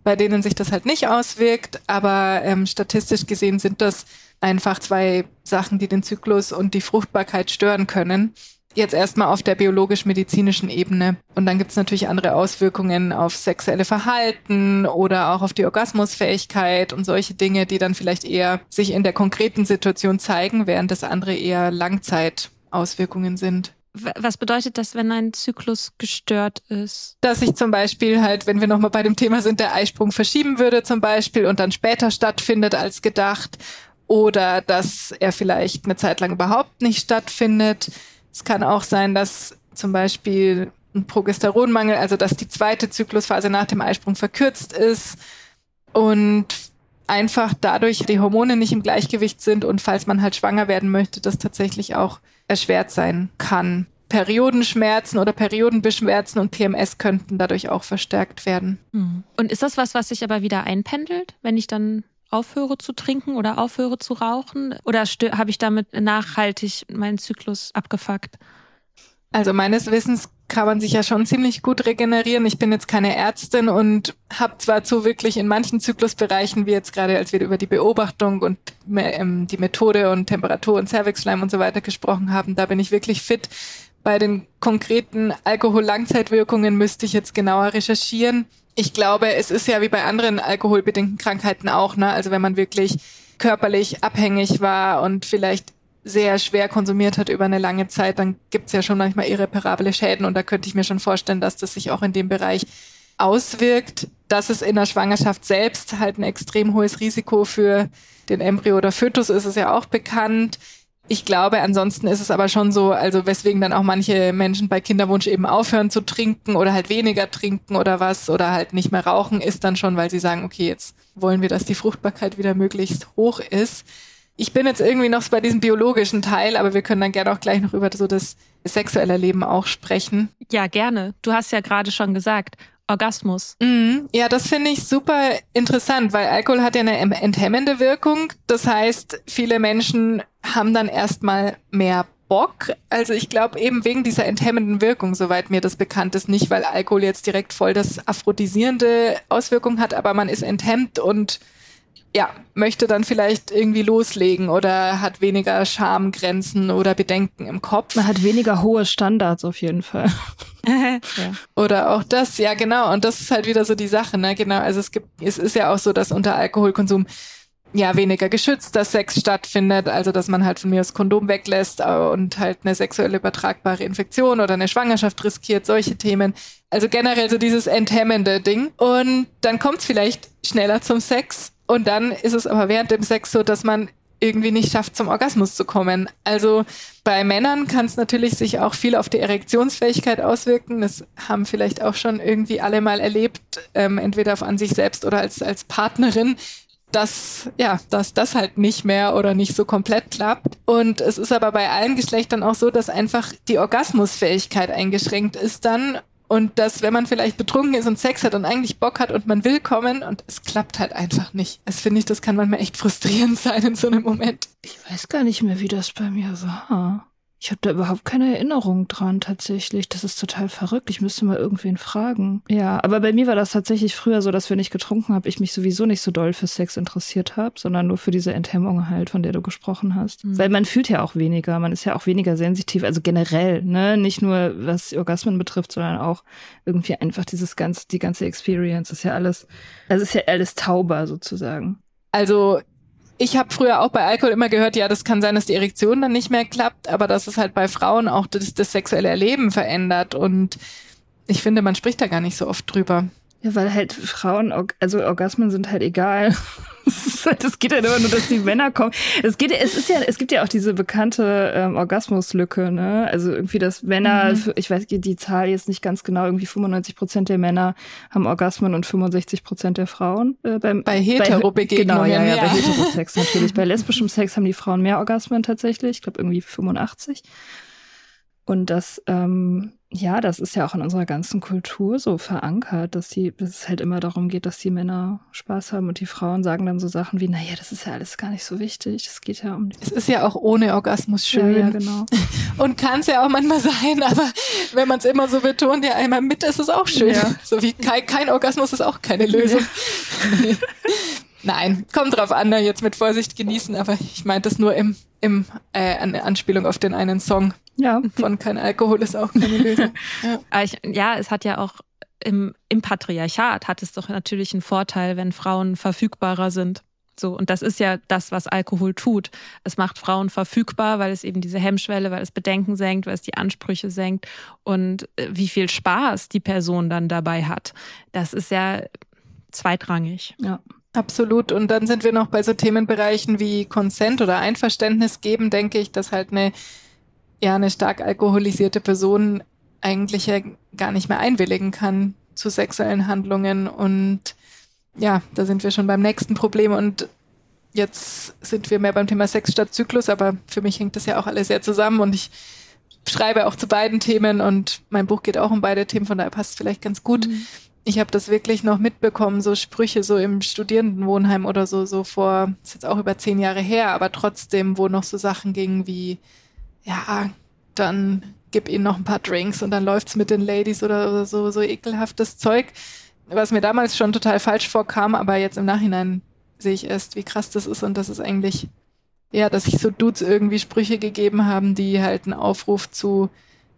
bei denen sich das halt nicht auswirkt. Aber ähm, statistisch gesehen sind das einfach zwei Sachen, die den Zyklus und die Fruchtbarkeit stören können jetzt erstmal auf der biologisch-medizinischen Ebene. Und dann gibt es natürlich andere Auswirkungen auf sexuelle Verhalten oder auch auf die Orgasmusfähigkeit und solche Dinge, die dann vielleicht eher sich in der konkreten Situation zeigen, während das andere eher Langzeitauswirkungen sind. Was bedeutet das, wenn ein Zyklus gestört ist? Dass sich zum Beispiel halt, wenn wir nochmal bei dem Thema sind, der Eisprung verschieben würde zum Beispiel und dann später stattfindet als gedacht oder dass er vielleicht eine Zeit lang überhaupt nicht stattfindet es kann auch sein, dass zum Beispiel ein Progesteronmangel, also dass die zweite Zyklusphase nach dem Eisprung verkürzt ist und einfach dadurch die Hormone nicht im Gleichgewicht sind und falls man halt schwanger werden möchte, das tatsächlich auch erschwert sein kann. Periodenschmerzen oder Periodenbeschmerzen und PMS könnten dadurch auch verstärkt werden. Hm. Und ist das was, was sich aber wieder einpendelt, wenn ich dann aufhöre zu trinken oder aufhöre zu rauchen? Oder habe ich damit nachhaltig meinen Zyklus abgefuckt? Also meines Wissens kann man sich ja schon ziemlich gut regenerieren. Ich bin jetzt keine Ärztin und habe zwar zu wirklich in manchen Zyklusbereichen, wie jetzt gerade als wir über die Beobachtung und ähm, die Methode und Temperatur und Cervixschleim und so weiter gesprochen haben, da bin ich wirklich fit. Bei den konkreten Alkohol-Langzeitwirkungen müsste ich jetzt genauer recherchieren ich glaube, es ist ja wie bei anderen alkoholbedingten Krankheiten auch, ne? Also wenn man wirklich körperlich abhängig war und vielleicht sehr schwer konsumiert hat über eine lange Zeit, dann gibt's ja schon manchmal irreparable Schäden und da könnte ich mir schon vorstellen, dass das sich auch in dem Bereich auswirkt, dass es in der Schwangerschaft selbst halt ein extrem hohes Risiko für den Embryo oder Fötus ist, ist ja auch bekannt. Ich glaube, ansonsten ist es aber schon so, also weswegen dann auch manche Menschen bei Kinderwunsch eben aufhören zu trinken oder halt weniger trinken oder was oder halt nicht mehr rauchen, ist dann schon, weil sie sagen, okay, jetzt wollen wir, dass die Fruchtbarkeit wieder möglichst hoch ist. ich bin jetzt irgendwie noch bei diesem biologischen Teil, aber wir können dann gerne auch gleich noch über so das sexuelle Leben auch sprechen. Ja, gerne. Du hast ja gerade schon gesagt, Orgasmus. Mhm. Ja, das finde ich super interessant, weil Alkohol hat ja eine enthemmende Wirkung. Das heißt, viele Menschen haben dann erstmal mehr Bock. Also ich glaube eben wegen dieser enthemmenden Wirkung, soweit mir das bekannt ist, nicht, weil Alkohol jetzt direkt voll das aphrodisierende Auswirkung hat, aber man ist enthemmt und ja, möchte dann vielleicht irgendwie loslegen oder hat weniger Schamgrenzen oder Bedenken im Kopf. Man hat weniger hohe Standards auf jeden Fall. ja. Oder auch das, ja genau. Und das ist halt wieder so die Sache, ne? Genau. Also es gibt, es ist ja auch so, dass unter Alkoholkonsum ja weniger geschützter Sex stattfindet, also dass man halt von mir das Kondom weglässt äh, und halt eine sexuell übertragbare Infektion oder eine Schwangerschaft riskiert, solche Themen. Also generell so dieses enthemmende Ding. Und dann kommt es vielleicht schneller zum Sex und dann ist es aber während dem Sex so, dass man irgendwie nicht schafft, zum Orgasmus zu kommen. Also bei Männern kann es natürlich sich auch viel auf die Erektionsfähigkeit auswirken. Das haben vielleicht auch schon irgendwie alle mal erlebt, ähm, entweder an sich selbst oder als, als Partnerin, dass, ja, dass das halt nicht mehr oder nicht so komplett klappt. Und es ist aber bei allen Geschlechtern auch so, dass einfach die Orgasmusfähigkeit eingeschränkt ist dann und dass, wenn man vielleicht betrunken ist und Sex hat und eigentlich Bock hat und man will kommen und es klappt halt einfach nicht. Das finde ich, das kann manchmal echt frustrierend sein in so einem Moment. Ich weiß gar nicht mehr, wie das bei mir war. Ich habe da überhaupt keine Erinnerung dran tatsächlich. Das ist total verrückt. Ich müsste mal irgendwen fragen. Ja, aber bei mir war das tatsächlich früher so, dass wenn ich getrunken habe, ich mich sowieso nicht so doll für Sex interessiert habe, sondern nur für diese Enthemmung halt, von der du gesprochen hast. Mhm. Weil man fühlt ja auch weniger, man ist ja auch weniger sensitiv, also generell, ne, nicht nur was Orgasmen betrifft, sondern auch irgendwie einfach dieses ganze, die ganze Experience ist ja alles, das ist ja alles tauber sozusagen. Also ich habe früher auch bei Alkohol immer gehört, ja, das kann sein, dass die Erektion dann nicht mehr klappt, aber dass es halt bei Frauen auch das, das sexuelle Erleben verändert. Und ich finde, man spricht da gar nicht so oft drüber. Ja, weil halt Frauen, also Orgasmen sind halt egal. Das geht halt immer nur, dass die Männer kommen. Es geht, es ist ja, es gibt ja auch diese bekannte ähm, Orgasmuslücke, ne? Also irgendwie, dass Männer, mhm. ich weiß die Zahl jetzt nicht ganz genau, irgendwie 95 Prozent der Männer haben Orgasmen und 65 Prozent der Frauen. Äh, beim, bei Hetero-Begegnungen. Genau, ja, ja, ja, bei Heterosex natürlich. bei lesbischem Sex haben die Frauen mehr Orgasmen tatsächlich. Ich glaube irgendwie 85. Und das, ähm, ja, das ist ja auch in unserer ganzen Kultur so verankert, dass die, dass es halt immer darum geht, dass die Männer Spaß haben und die Frauen sagen dann so Sachen wie, naja, das ist ja alles gar nicht so wichtig. Es geht ja um. Es ist ja auch ohne Orgasmus schön. Ja, ja genau. Und kann es ja auch manchmal sein, aber wenn man es immer so betont, ja einmal mit, ist es auch schön. Ja. So wie kein, kein Orgasmus ist auch keine Lösung. Ja. Nein, kommt drauf an, ne, jetzt mit Vorsicht genießen, aber ich meinte das nur im, im äh, eine Anspielung auf den einen Song. Ja. Von kein Alkohol ist auch keine Lösung. Ja, ich, ja es hat ja auch im, im Patriarchat hat es doch natürlich einen Vorteil, wenn Frauen verfügbarer sind. So, und das ist ja das, was Alkohol tut. Es macht Frauen verfügbar, weil es eben diese Hemmschwelle, weil es Bedenken senkt, weil es die Ansprüche senkt und äh, wie viel Spaß die Person dann dabei hat. Das ist ja zweitrangig. Ja. Absolut. Und dann sind wir noch bei so Themenbereichen wie Consent oder Einverständnis geben, denke ich, dass halt eine, ja, eine stark alkoholisierte Person eigentlich ja gar nicht mehr einwilligen kann zu sexuellen Handlungen. Und ja, da sind wir schon beim nächsten Problem. Und jetzt sind wir mehr beim Thema Sex statt Zyklus, aber für mich hängt das ja auch alles sehr zusammen und ich schreibe auch zu beiden Themen und mein Buch geht auch um beide Themen, von daher passt es vielleicht ganz gut. Mhm ich habe das wirklich noch mitbekommen, so Sprüche so im Studierendenwohnheim oder so, so vor, ist jetzt auch über zehn Jahre her, aber trotzdem, wo noch so Sachen gingen wie, ja, dann gib ihnen noch ein paar Drinks und dann läuft's mit den Ladies oder, oder so, so ekelhaftes Zeug, was mir damals schon total falsch vorkam, aber jetzt im Nachhinein sehe ich erst, wie krass das ist und das ist eigentlich, ja, dass sich so Dudes irgendwie Sprüche gegeben haben, die halt ein Aufruf zu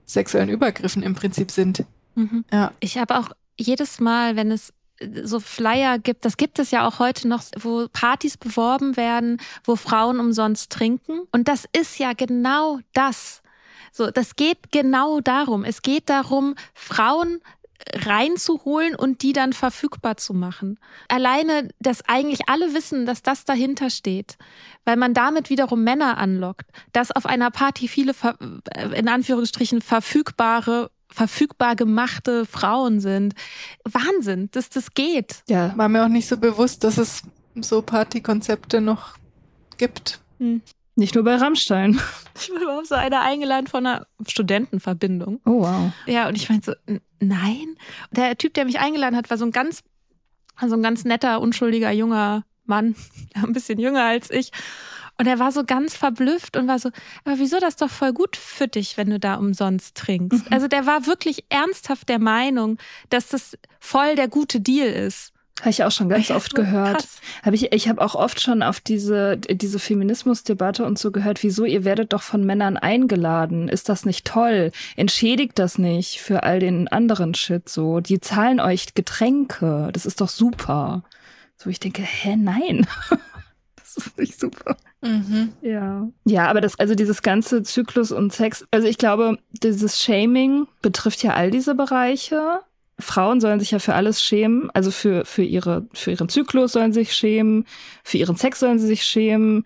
sexuellen Übergriffen im Prinzip sind. Mhm. Ja. Ich habe auch jedes Mal, wenn es so Flyer gibt, das gibt es ja auch heute noch, wo Partys beworben werden, wo Frauen umsonst trinken. Und das ist ja genau das. So, das geht genau darum. Es geht darum, Frauen reinzuholen und die dann verfügbar zu machen. Alleine, dass eigentlich alle wissen, dass das dahinter steht, weil man damit wiederum Männer anlockt, dass auf einer Party viele äh, in Anführungsstrichen verfügbare verfügbar gemachte Frauen sind. Wahnsinn, dass das geht. Ja. War mir auch nicht so bewusst, dass es so Partykonzepte noch gibt. Hm. Nicht nur bei Rammstein. Ich wurde auf so eine eingeladen von einer Studentenverbindung. Oh, wow. Ja, und ich meinte so, nein. Der Typ, der mich eingeladen hat, war so ein ganz, so ein ganz netter, unschuldiger, junger Mann, ein bisschen jünger als ich. Und er war so ganz verblüfft und war so, aber wieso das doch voll gut für dich, wenn du da umsonst trinkst? Mhm. Also der war wirklich ernsthaft der Meinung, dass das voll der gute Deal ist. Habe ich auch schon ganz oft gehört. Hab ich ich habe auch oft schon auf diese, diese Feminismusdebatte und so gehört, wieso ihr werdet doch von Männern eingeladen. Ist das nicht toll? Entschädigt das nicht für all den anderen Shit so. Die zahlen euch Getränke. Das ist doch super. So, ich denke, hä, nein. das ist nicht super. Mhm. Ja. Ja, aber das, also dieses ganze Zyklus und Sex, also ich glaube, dieses Shaming betrifft ja all diese Bereiche. Frauen sollen sich ja für alles schämen, also für, für, ihre, für ihren Zyklus sollen sie sich schämen, für ihren Sex sollen sie sich schämen,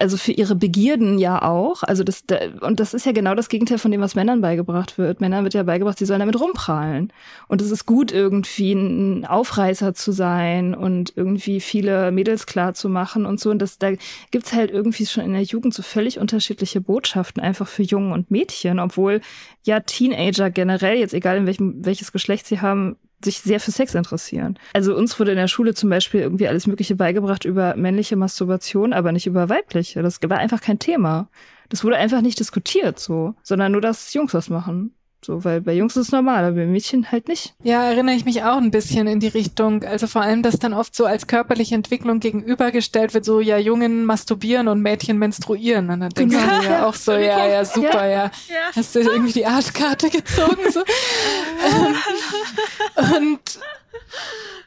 also für ihre Begierden ja auch. Also das, und das ist ja genau das Gegenteil von dem, was Männern beigebracht wird. Männern wird ja beigebracht, sie sollen damit rumprallen. Und es ist gut, irgendwie ein Aufreißer zu sein und irgendwie viele Mädels klar zu machen und so. Und das, da gibt's halt irgendwie schon in der Jugend so völlig unterschiedliche Botschaften einfach für Jungen und Mädchen, obwohl ja Teenager generell, jetzt egal in welchem, welches Geschlecht sie haben, sich sehr für Sex interessieren. Also uns wurde in der Schule zum Beispiel irgendwie alles Mögliche beigebracht über männliche Masturbation, aber nicht über weibliche. Das war einfach kein Thema. Das wurde einfach nicht diskutiert so, sondern nur, dass Jungs was machen. So, weil bei Jungs ist es normal, aber bei Mädchen halt nicht. Ja, erinnere ich mich auch ein bisschen in die Richtung. Also vor allem, dass dann oft so als körperliche Entwicklung gegenübergestellt wird, so ja, Jungen masturbieren und Mädchen menstruieren. Und dann denkst genau. du ja auch so, ja, ja, super, ja. ja. Hast du irgendwie die Arschkarte gezogen? So. und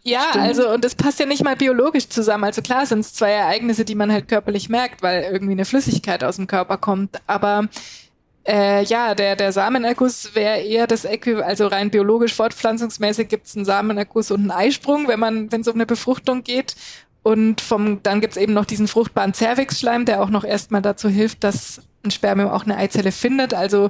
ja, Stimmt. also und das passt ja nicht mal biologisch zusammen. Also klar sind es zwei Ereignisse, die man halt körperlich merkt, weil irgendwie eine Flüssigkeit aus dem Körper kommt. Aber äh, ja, der, der Samenerguss wäre eher das Äquivalent, also rein biologisch fortpflanzungsmäßig gibt es einen Samenerguss und einen Eisprung, wenn man, wenn es um eine Befruchtung geht. Und vom, dann gibt's eben noch diesen fruchtbaren Zervixschleim, der auch noch erstmal dazu hilft, dass ein Spermium auch eine Eizelle findet. Also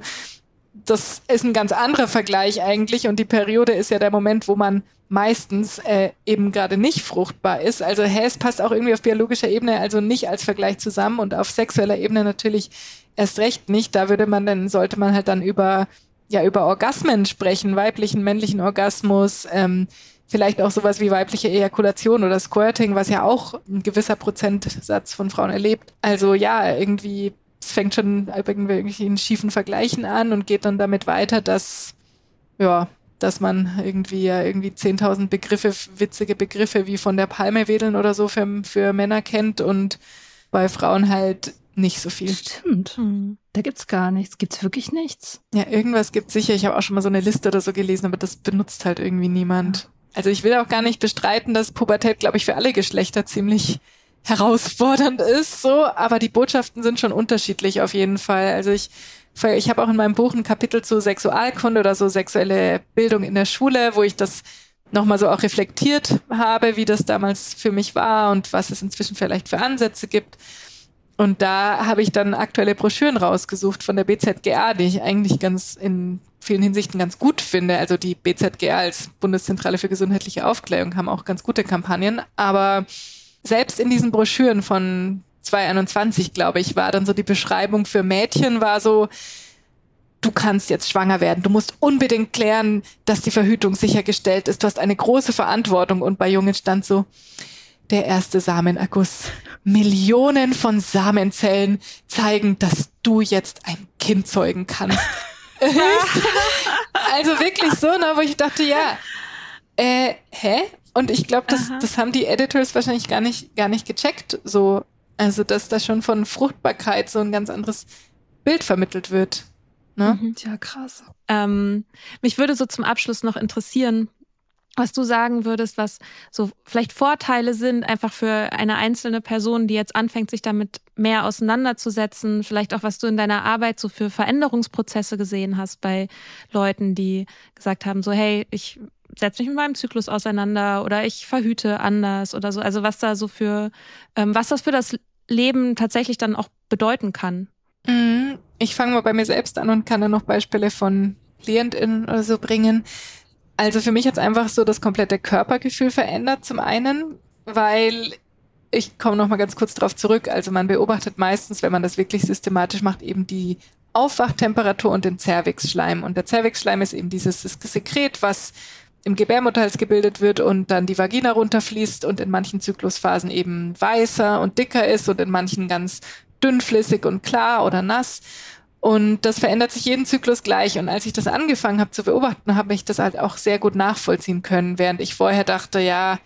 das ist ein ganz anderer Vergleich eigentlich. Und die Periode ist ja der Moment, wo man meistens äh, eben gerade nicht fruchtbar ist. Also hä, es passt auch irgendwie auf biologischer Ebene, also nicht als Vergleich zusammen und auf sexueller Ebene natürlich erst recht nicht. Da würde man dann, sollte man halt dann über, ja, über Orgasmen sprechen, weiblichen, männlichen Orgasmus, ähm, vielleicht auch sowas wie weibliche Ejakulation oder Squirting, was ja auch ein gewisser Prozentsatz von Frauen erlebt. Also ja, irgendwie, es fängt schon irgendwie in schiefen Vergleichen an und geht dann damit weiter, dass, ja, dass man irgendwie ja irgendwie 10.000 Begriffe, witzige Begriffe wie von der Palme wedeln oder so für, für Männer kennt und bei Frauen halt nicht so viel. Stimmt. Hm. Da gibt's gar nichts. Gibt's wirklich nichts? Ja, irgendwas gibt's sicher. Ich habe auch schon mal so eine Liste oder so gelesen, aber das benutzt halt irgendwie niemand. Also ich will auch gar nicht bestreiten, dass Pubertät, glaube ich, für alle Geschlechter ziemlich herausfordernd ist, so, aber die Botschaften sind schon unterschiedlich auf jeden Fall. Also ich ich habe auch in meinem Buch ein Kapitel zu Sexualkunde oder so sexuelle Bildung in der Schule, wo ich das nochmal so auch reflektiert habe, wie das damals für mich war und was es inzwischen vielleicht für Ansätze gibt. Und da habe ich dann aktuelle Broschüren rausgesucht von der BZGA, die ich eigentlich ganz in vielen Hinsichten ganz gut finde. Also die BZGA als Bundeszentrale für gesundheitliche Aufklärung haben auch ganz gute Kampagnen. Aber selbst in diesen Broschüren von 2021, glaube ich, war dann so die Beschreibung für Mädchen war so, du kannst jetzt schwanger werden. Du musst unbedingt klären, dass die Verhütung sichergestellt ist. Du hast eine große Verantwortung. Und bei Jungen stand so, der erste Samenerguss. Millionen von Samenzellen zeigen, dass du jetzt ein Kind zeugen kannst. also wirklich so, ne, wo ich dachte, ja, äh, hä? Und ich glaube, das, das haben die Editors wahrscheinlich gar nicht, gar nicht gecheckt. So, also dass da schon von Fruchtbarkeit so ein ganz anderes Bild vermittelt wird. Ne? Mhm. Ja, krass. Ähm, mich würde so zum Abschluss noch interessieren, was du sagen würdest, was so vielleicht Vorteile sind, einfach für eine einzelne Person, die jetzt anfängt, sich damit mehr auseinanderzusetzen, vielleicht auch, was du in deiner Arbeit so für Veränderungsprozesse gesehen hast bei Leuten, die gesagt haben, so, hey, ich setze mich mit meinem Zyklus auseinander oder ich verhüte anders oder so. Also was da so für, ähm, was das für das Leben tatsächlich dann auch bedeuten kann. Mhm. Ich fange mal bei mir selbst an und kann dann noch Beispiele von KlientInnen oder so bringen. Also für mich hat es einfach so das komplette Körpergefühl verändert zum einen, weil ich komme noch mal ganz kurz darauf zurück. Also man beobachtet meistens, wenn man das wirklich systematisch macht, eben die Aufwachtemperatur und den Zervixschleim. Und der Zervixschleim ist eben dieses Sekret, was im Gebärmutterhals gebildet wird und dann die Vagina runterfließt und in manchen Zyklusphasen eben weißer und dicker ist und in manchen ganz dünnflüssig und klar oder nass. Und das verändert sich jeden Zyklus gleich. Und als ich das angefangen habe zu beobachten, habe ich das halt auch sehr gut nachvollziehen können, während ich vorher dachte, ja,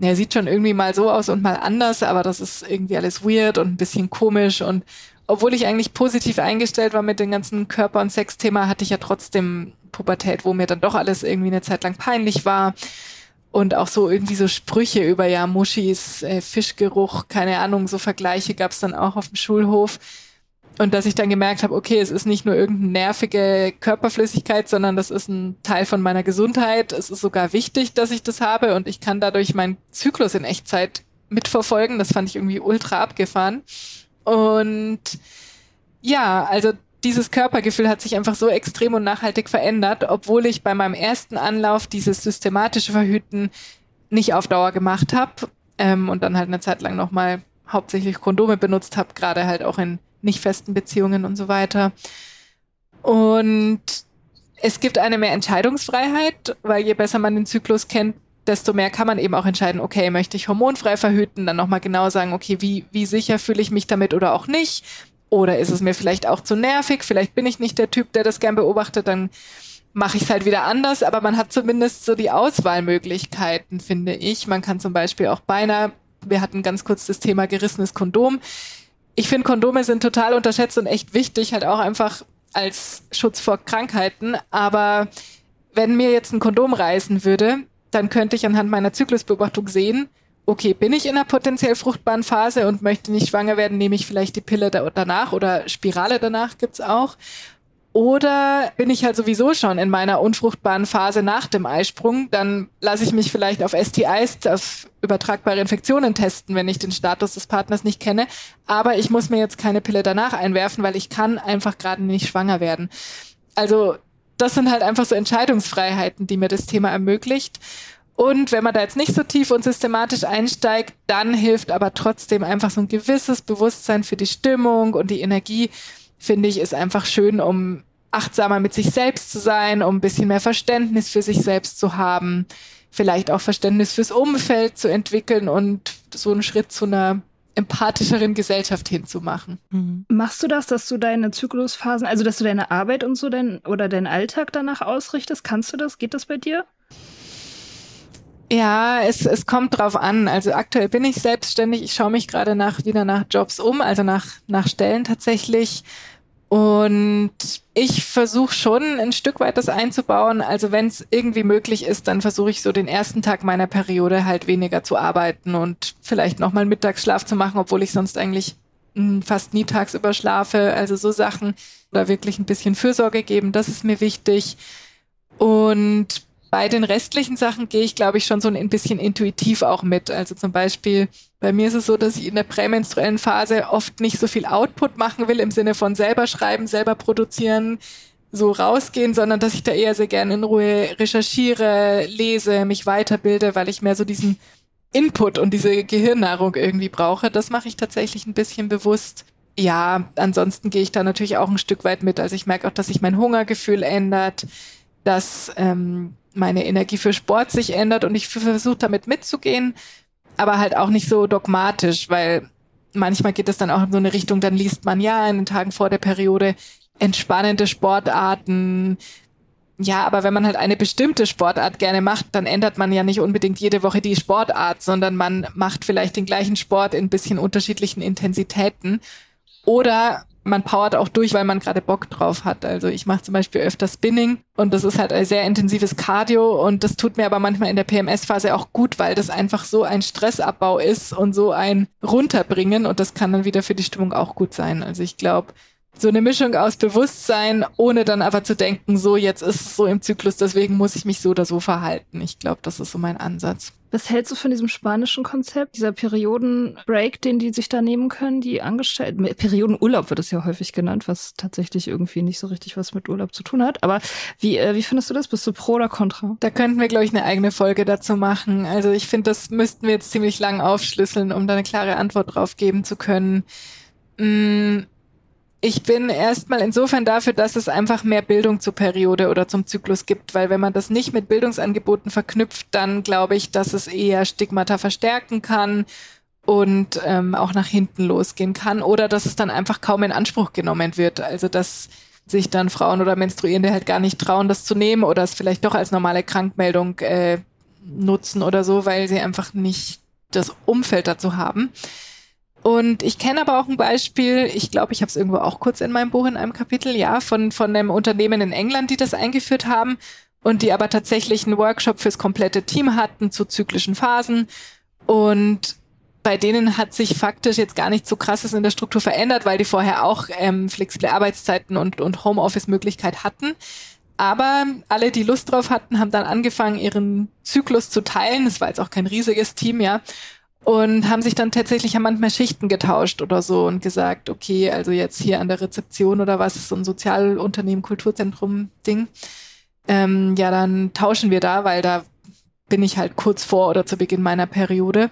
er sieht schon irgendwie mal so aus und mal anders, aber das ist irgendwie alles weird und ein bisschen komisch. Und obwohl ich eigentlich positiv eingestellt war mit dem ganzen Körper- und Sexthema, hatte ich ja trotzdem Pubertät, wo mir dann doch alles irgendwie eine Zeit lang peinlich war. Und auch so irgendwie so Sprüche über ja Muschis, äh, Fischgeruch, keine Ahnung, so Vergleiche gab es dann auch auf dem Schulhof. Und dass ich dann gemerkt habe, okay, es ist nicht nur irgendeine nervige Körperflüssigkeit, sondern das ist ein Teil von meiner Gesundheit. Es ist sogar wichtig, dass ich das habe und ich kann dadurch meinen Zyklus in Echtzeit mitverfolgen. Das fand ich irgendwie ultra abgefahren. Und ja, also dieses Körpergefühl hat sich einfach so extrem und nachhaltig verändert, obwohl ich bei meinem ersten Anlauf dieses systematische Verhüten nicht auf Dauer gemacht habe ähm, und dann halt eine Zeit lang nochmal hauptsächlich Kondome benutzt habe, gerade halt auch in nicht festen Beziehungen und so weiter. Und es gibt eine mehr Entscheidungsfreiheit, weil je besser man den Zyklus kennt, desto mehr kann man eben auch entscheiden, okay, möchte ich hormonfrei verhüten, dann nochmal genau sagen, okay, wie, wie sicher fühle ich mich damit oder auch nicht. Oder ist es mir vielleicht auch zu nervig? Vielleicht bin ich nicht der Typ, der das gern beobachtet, dann mache ich es halt wieder anders, aber man hat zumindest so die Auswahlmöglichkeiten, finde ich. Man kann zum Beispiel auch beinahe, wir hatten ganz kurz das Thema gerissenes Kondom ich finde, Kondome sind total unterschätzt und echt wichtig, halt auch einfach als Schutz vor Krankheiten. Aber wenn mir jetzt ein Kondom reißen würde, dann könnte ich anhand meiner Zyklusbeobachtung sehen, okay, bin ich in einer potenziell fruchtbaren Phase und möchte nicht schwanger werden, nehme ich vielleicht die Pille da danach oder Spirale danach gibt's auch. Oder bin ich halt sowieso schon in meiner unfruchtbaren Phase nach dem Eisprung, dann lasse ich mich vielleicht auf STIs, auf übertragbare Infektionen testen, wenn ich den Status des Partners nicht kenne. Aber ich muss mir jetzt keine Pille danach einwerfen, weil ich kann einfach gerade nicht schwanger werden. Also das sind halt einfach so Entscheidungsfreiheiten, die mir das Thema ermöglicht. Und wenn man da jetzt nicht so tief und systematisch einsteigt, dann hilft aber trotzdem einfach so ein gewisses Bewusstsein für die Stimmung und die Energie, finde ich, ist einfach schön, um achtsamer mit sich selbst zu sein, um ein bisschen mehr Verständnis für sich selbst zu haben, vielleicht auch Verständnis fürs Umfeld zu entwickeln und so einen Schritt zu einer empathischeren Gesellschaft hinzumachen. Mhm. Machst du das, dass du deine Zyklusphasen, also dass du deine Arbeit und so dein, oder deinen Alltag danach ausrichtest? Kannst du das? Geht das bei dir? Ja, es, es kommt drauf an. Also aktuell bin ich selbstständig. Ich schaue mich gerade nach, wieder nach Jobs um, also nach, nach Stellen tatsächlich. Und ich versuche schon ein Stück weit das einzubauen. Also wenn es irgendwie möglich ist, dann versuche ich so den ersten Tag meiner Periode halt weniger zu arbeiten und vielleicht nochmal Mittagsschlaf zu machen, obwohl ich sonst eigentlich hm, fast nie tagsüber schlafe. Also so Sachen oder wirklich ein bisschen Fürsorge geben, das ist mir wichtig. Und bei den restlichen Sachen gehe ich, glaube ich, schon so ein bisschen intuitiv auch mit. Also zum Beispiel, bei mir ist es so, dass ich in der prämenstruellen Phase oft nicht so viel Output machen will im Sinne von selber schreiben, selber produzieren, so rausgehen, sondern dass ich da eher sehr gerne in Ruhe recherchiere, lese, mich weiterbilde, weil ich mehr so diesen Input und diese Gehirnnahrung irgendwie brauche. Das mache ich tatsächlich ein bisschen bewusst. Ja, ansonsten gehe ich da natürlich auch ein Stück weit mit. Also ich merke auch, dass sich mein Hungergefühl ändert, dass ähm, meine Energie für Sport sich ändert und ich versuche damit mitzugehen, aber halt auch nicht so dogmatisch, weil manchmal geht es dann auch in so eine Richtung, dann liest man ja in den Tagen vor der Periode entspannende Sportarten. Ja, aber wenn man halt eine bestimmte Sportart gerne macht, dann ändert man ja nicht unbedingt jede Woche die Sportart, sondern man macht vielleicht den gleichen Sport in bisschen unterschiedlichen Intensitäten. Oder man powert auch durch, weil man gerade Bock drauf hat. Also ich mache zum Beispiel öfter Spinning und das ist halt ein sehr intensives Cardio und das tut mir aber manchmal in der PMS-Phase auch gut, weil das einfach so ein Stressabbau ist und so ein Runterbringen und das kann dann wieder für die Stimmung auch gut sein. Also ich glaube, so eine Mischung aus Bewusstsein, ohne dann aber zu denken, so jetzt ist es so im Zyklus, deswegen muss ich mich so oder so verhalten. Ich glaube, das ist so mein Ansatz. Was hältst du von diesem spanischen Konzept, dieser Periodenbreak, den die sich da nehmen können, die Angestellten? Periodenurlaub wird es ja häufig genannt, was tatsächlich irgendwie nicht so richtig was mit Urlaub zu tun hat. Aber wie, äh, wie findest du das? Bist du pro oder contra? Da könnten wir, glaube ich, eine eigene Folge dazu machen. Also ich finde, das müssten wir jetzt ziemlich lang aufschlüsseln, um da eine klare Antwort drauf geben zu können. Mm ich bin erstmal insofern dafür, dass es einfach mehr Bildung zur Periode oder zum Zyklus gibt, weil wenn man das nicht mit Bildungsangeboten verknüpft, dann glaube ich, dass es eher Stigmata verstärken kann und ähm, auch nach hinten losgehen kann oder dass es dann einfach kaum in Anspruch genommen wird. Also dass sich dann Frauen oder Menstruierende halt gar nicht trauen, das zu nehmen oder es vielleicht doch als normale Krankmeldung äh, nutzen oder so, weil sie einfach nicht das Umfeld dazu haben. Und ich kenne aber auch ein Beispiel, ich glaube, ich habe es irgendwo auch kurz in meinem Buch in einem Kapitel, ja, von, von einem Unternehmen in England, die das eingeführt haben und die aber tatsächlich einen Workshop fürs komplette Team hatten zu zyklischen Phasen. Und bei denen hat sich faktisch jetzt gar nicht so krasses in der Struktur verändert, weil die vorher auch ähm, flexible Arbeitszeiten und, und Homeoffice-Möglichkeit hatten. Aber alle, die Lust drauf hatten, haben dann angefangen, ihren Zyklus zu teilen. Es war jetzt auch kein riesiges Team, ja und haben sich dann tatsächlich ja manchmal Schichten getauscht oder so und gesagt, okay, also jetzt hier an der Rezeption oder was ist so ein Sozialunternehmen, Kulturzentrum Ding. Ähm, ja, dann tauschen wir da, weil da bin ich halt kurz vor oder zu Beginn meiner Periode.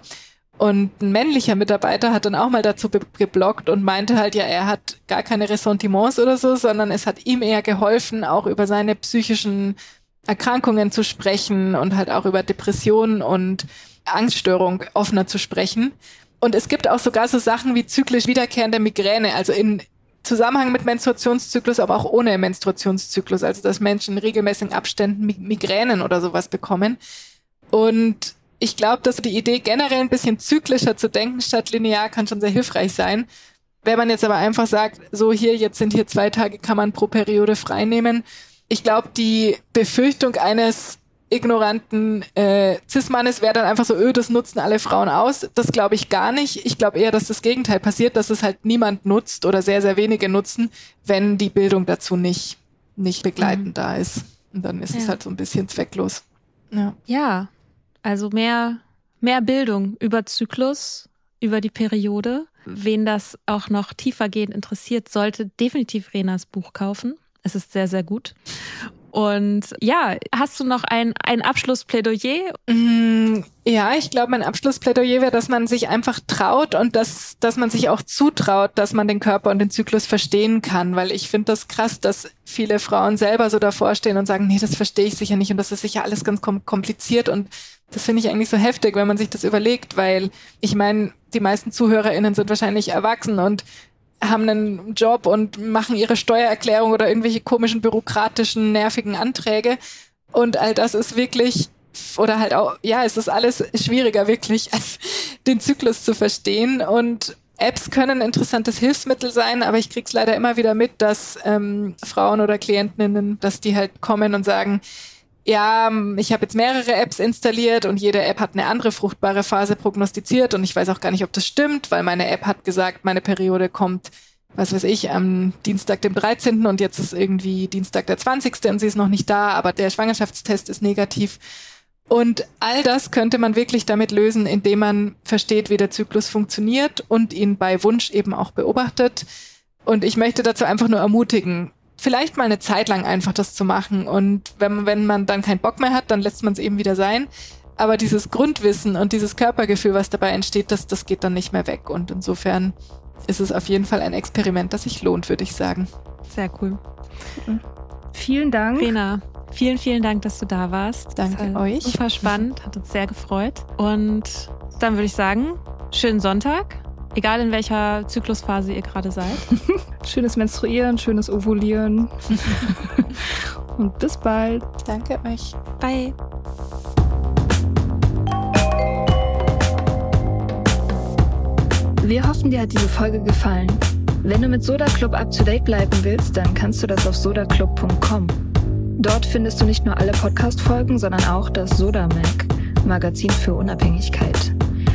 Und ein männlicher Mitarbeiter hat dann auch mal dazu geblockt und meinte halt, ja, er hat gar keine Ressentiments oder so, sondern es hat ihm eher geholfen, auch über seine psychischen Erkrankungen zu sprechen und halt auch über Depressionen und Angststörung offener zu sprechen. Und es gibt auch sogar so Sachen wie zyklisch wiederkehrende Migräne, also in Zusammenhang mit Menstruationszyklus, aber auch ohne Menstruationszyklus, also dass Menschen in regelmäßigen Abständen Migränen oder sowas bekommen. Und ich glaube, dass die Idee generell ein bisschen zyklischer zu denken statt linear kann schon sehr hilfreich sein. Wenn man jetzt aber einfach sagt, so hier, jetzt sind hier zwei Tage, kann man pro Periode freinehmen. Ich glaube, die Befürchtung eines ignoranten äh, Cis-Mannes wäre dann einfach so, öh, das nutzen alle Frauen aus. Das glaube ich gar nicht. Ich glaube eher, dass das Gegenteil passiert, dass es halt niemand nutzt oder sehr, sehr wenige nutzen, wenn die Bildung dazu nicht, nicht begleitend mhm. da ist. Und dann ist ja. es halt so ein bisschen zwecklos. Ja. ja, also mehr, mehr Bildung über Zyklus, über die Periode. Wen das auch noch tiefergehend interessiert, sollte definitiv Renas Buch kaufen. Es ist sehr, sehr gut. Und ja, hast du noch ein, ein Abschlussplädoyer? Mm, ja, ich glaube, mein Abschlussplädoyer wäre, dass man sich einfach traut und dass, dass man sich auch zutraut, dass man den Körper und den Zyklus verstehen kann. Weil ich finde das krass, dass viele Frauen selber so davor stehen und sagen, nee, das verstehe ich sicher nicht und das ist sicher alles ganz kompliziert und das finde ich eigentlich so heftig, wenn man sich das überlegt, weil ich meine, die meisten ZuhörerInnen sind wahrscheinlich erwachsen und haben einen Job und machen ihre Steuererklärung oder irgendwelche komischen bürokratischen, nervigen Anträge. Und all das ist wirklich, oder halt auch, ja, es ist alles schwieriger wirklich, als den Zyklus zu verstehen. Und Apps können interessantes Hilfsmittel sein, aber ich krieg's leider immer wieder mit, dass ähm, Frauen oder Klientinnen, dass die halt kommen und sagen, ja, ich habe jetzt mehrere Apps installiert und jede App hat eine andere fruchtbare Phase prognostiziert und ich weiß auch gar nicht, ob das stimmt, weil meine App hat gesagt, meine Periode kommt, was weiß ich, am Dienstag, dem 13. und jetzt ist irgendwie Dienstag, der 20. und sie ist noch nicht da, aber der Schwangerschaftstest ist negativ. Und all das könnte man wirklich damit lösen, indem man versteht, wie der Zyklus funktioniert und ihn bei Wunsch eben auch beobachtet. Und ich möchte dazu einfach nur ermutigen, vielleicht mal eine Zeit lang einfach das zu machen. Und wenn, wenn man dann keinen Bock mehr hat, dann lässt man es eben wieder sein. Aber dieses Grundwissen und dieses Körpergefühl, was dabei entsteht, das, das geht dann nicht mehr weg. Und insofern ist es auf jeden Fall ein Experiment, das sich lohnt, würde ich sagen. Sehr cool. Vielen Dank. Rena, vielen, vielen Dank, dass du da warst. Danke euch. Super spannend, hat uns sehr gefreut. Und dann würde ich sagen, schönen Sonntag. Egal in welcher Zyklusphase ihr gerade seid. schönes Menstruieren, schönes Ovulieren. Und bis bald. Danke euch. Bye. Wir hoffen, dir hat diese Folge gefallen. Wenn du mit Soda Club up to date bleiben willst, dann kannst du das auf sodaclub.com. Dort findest du nicht nur alle Podcast-Folgen, sondern auch das Soda Mag, Magazin für Unabhängigkeit.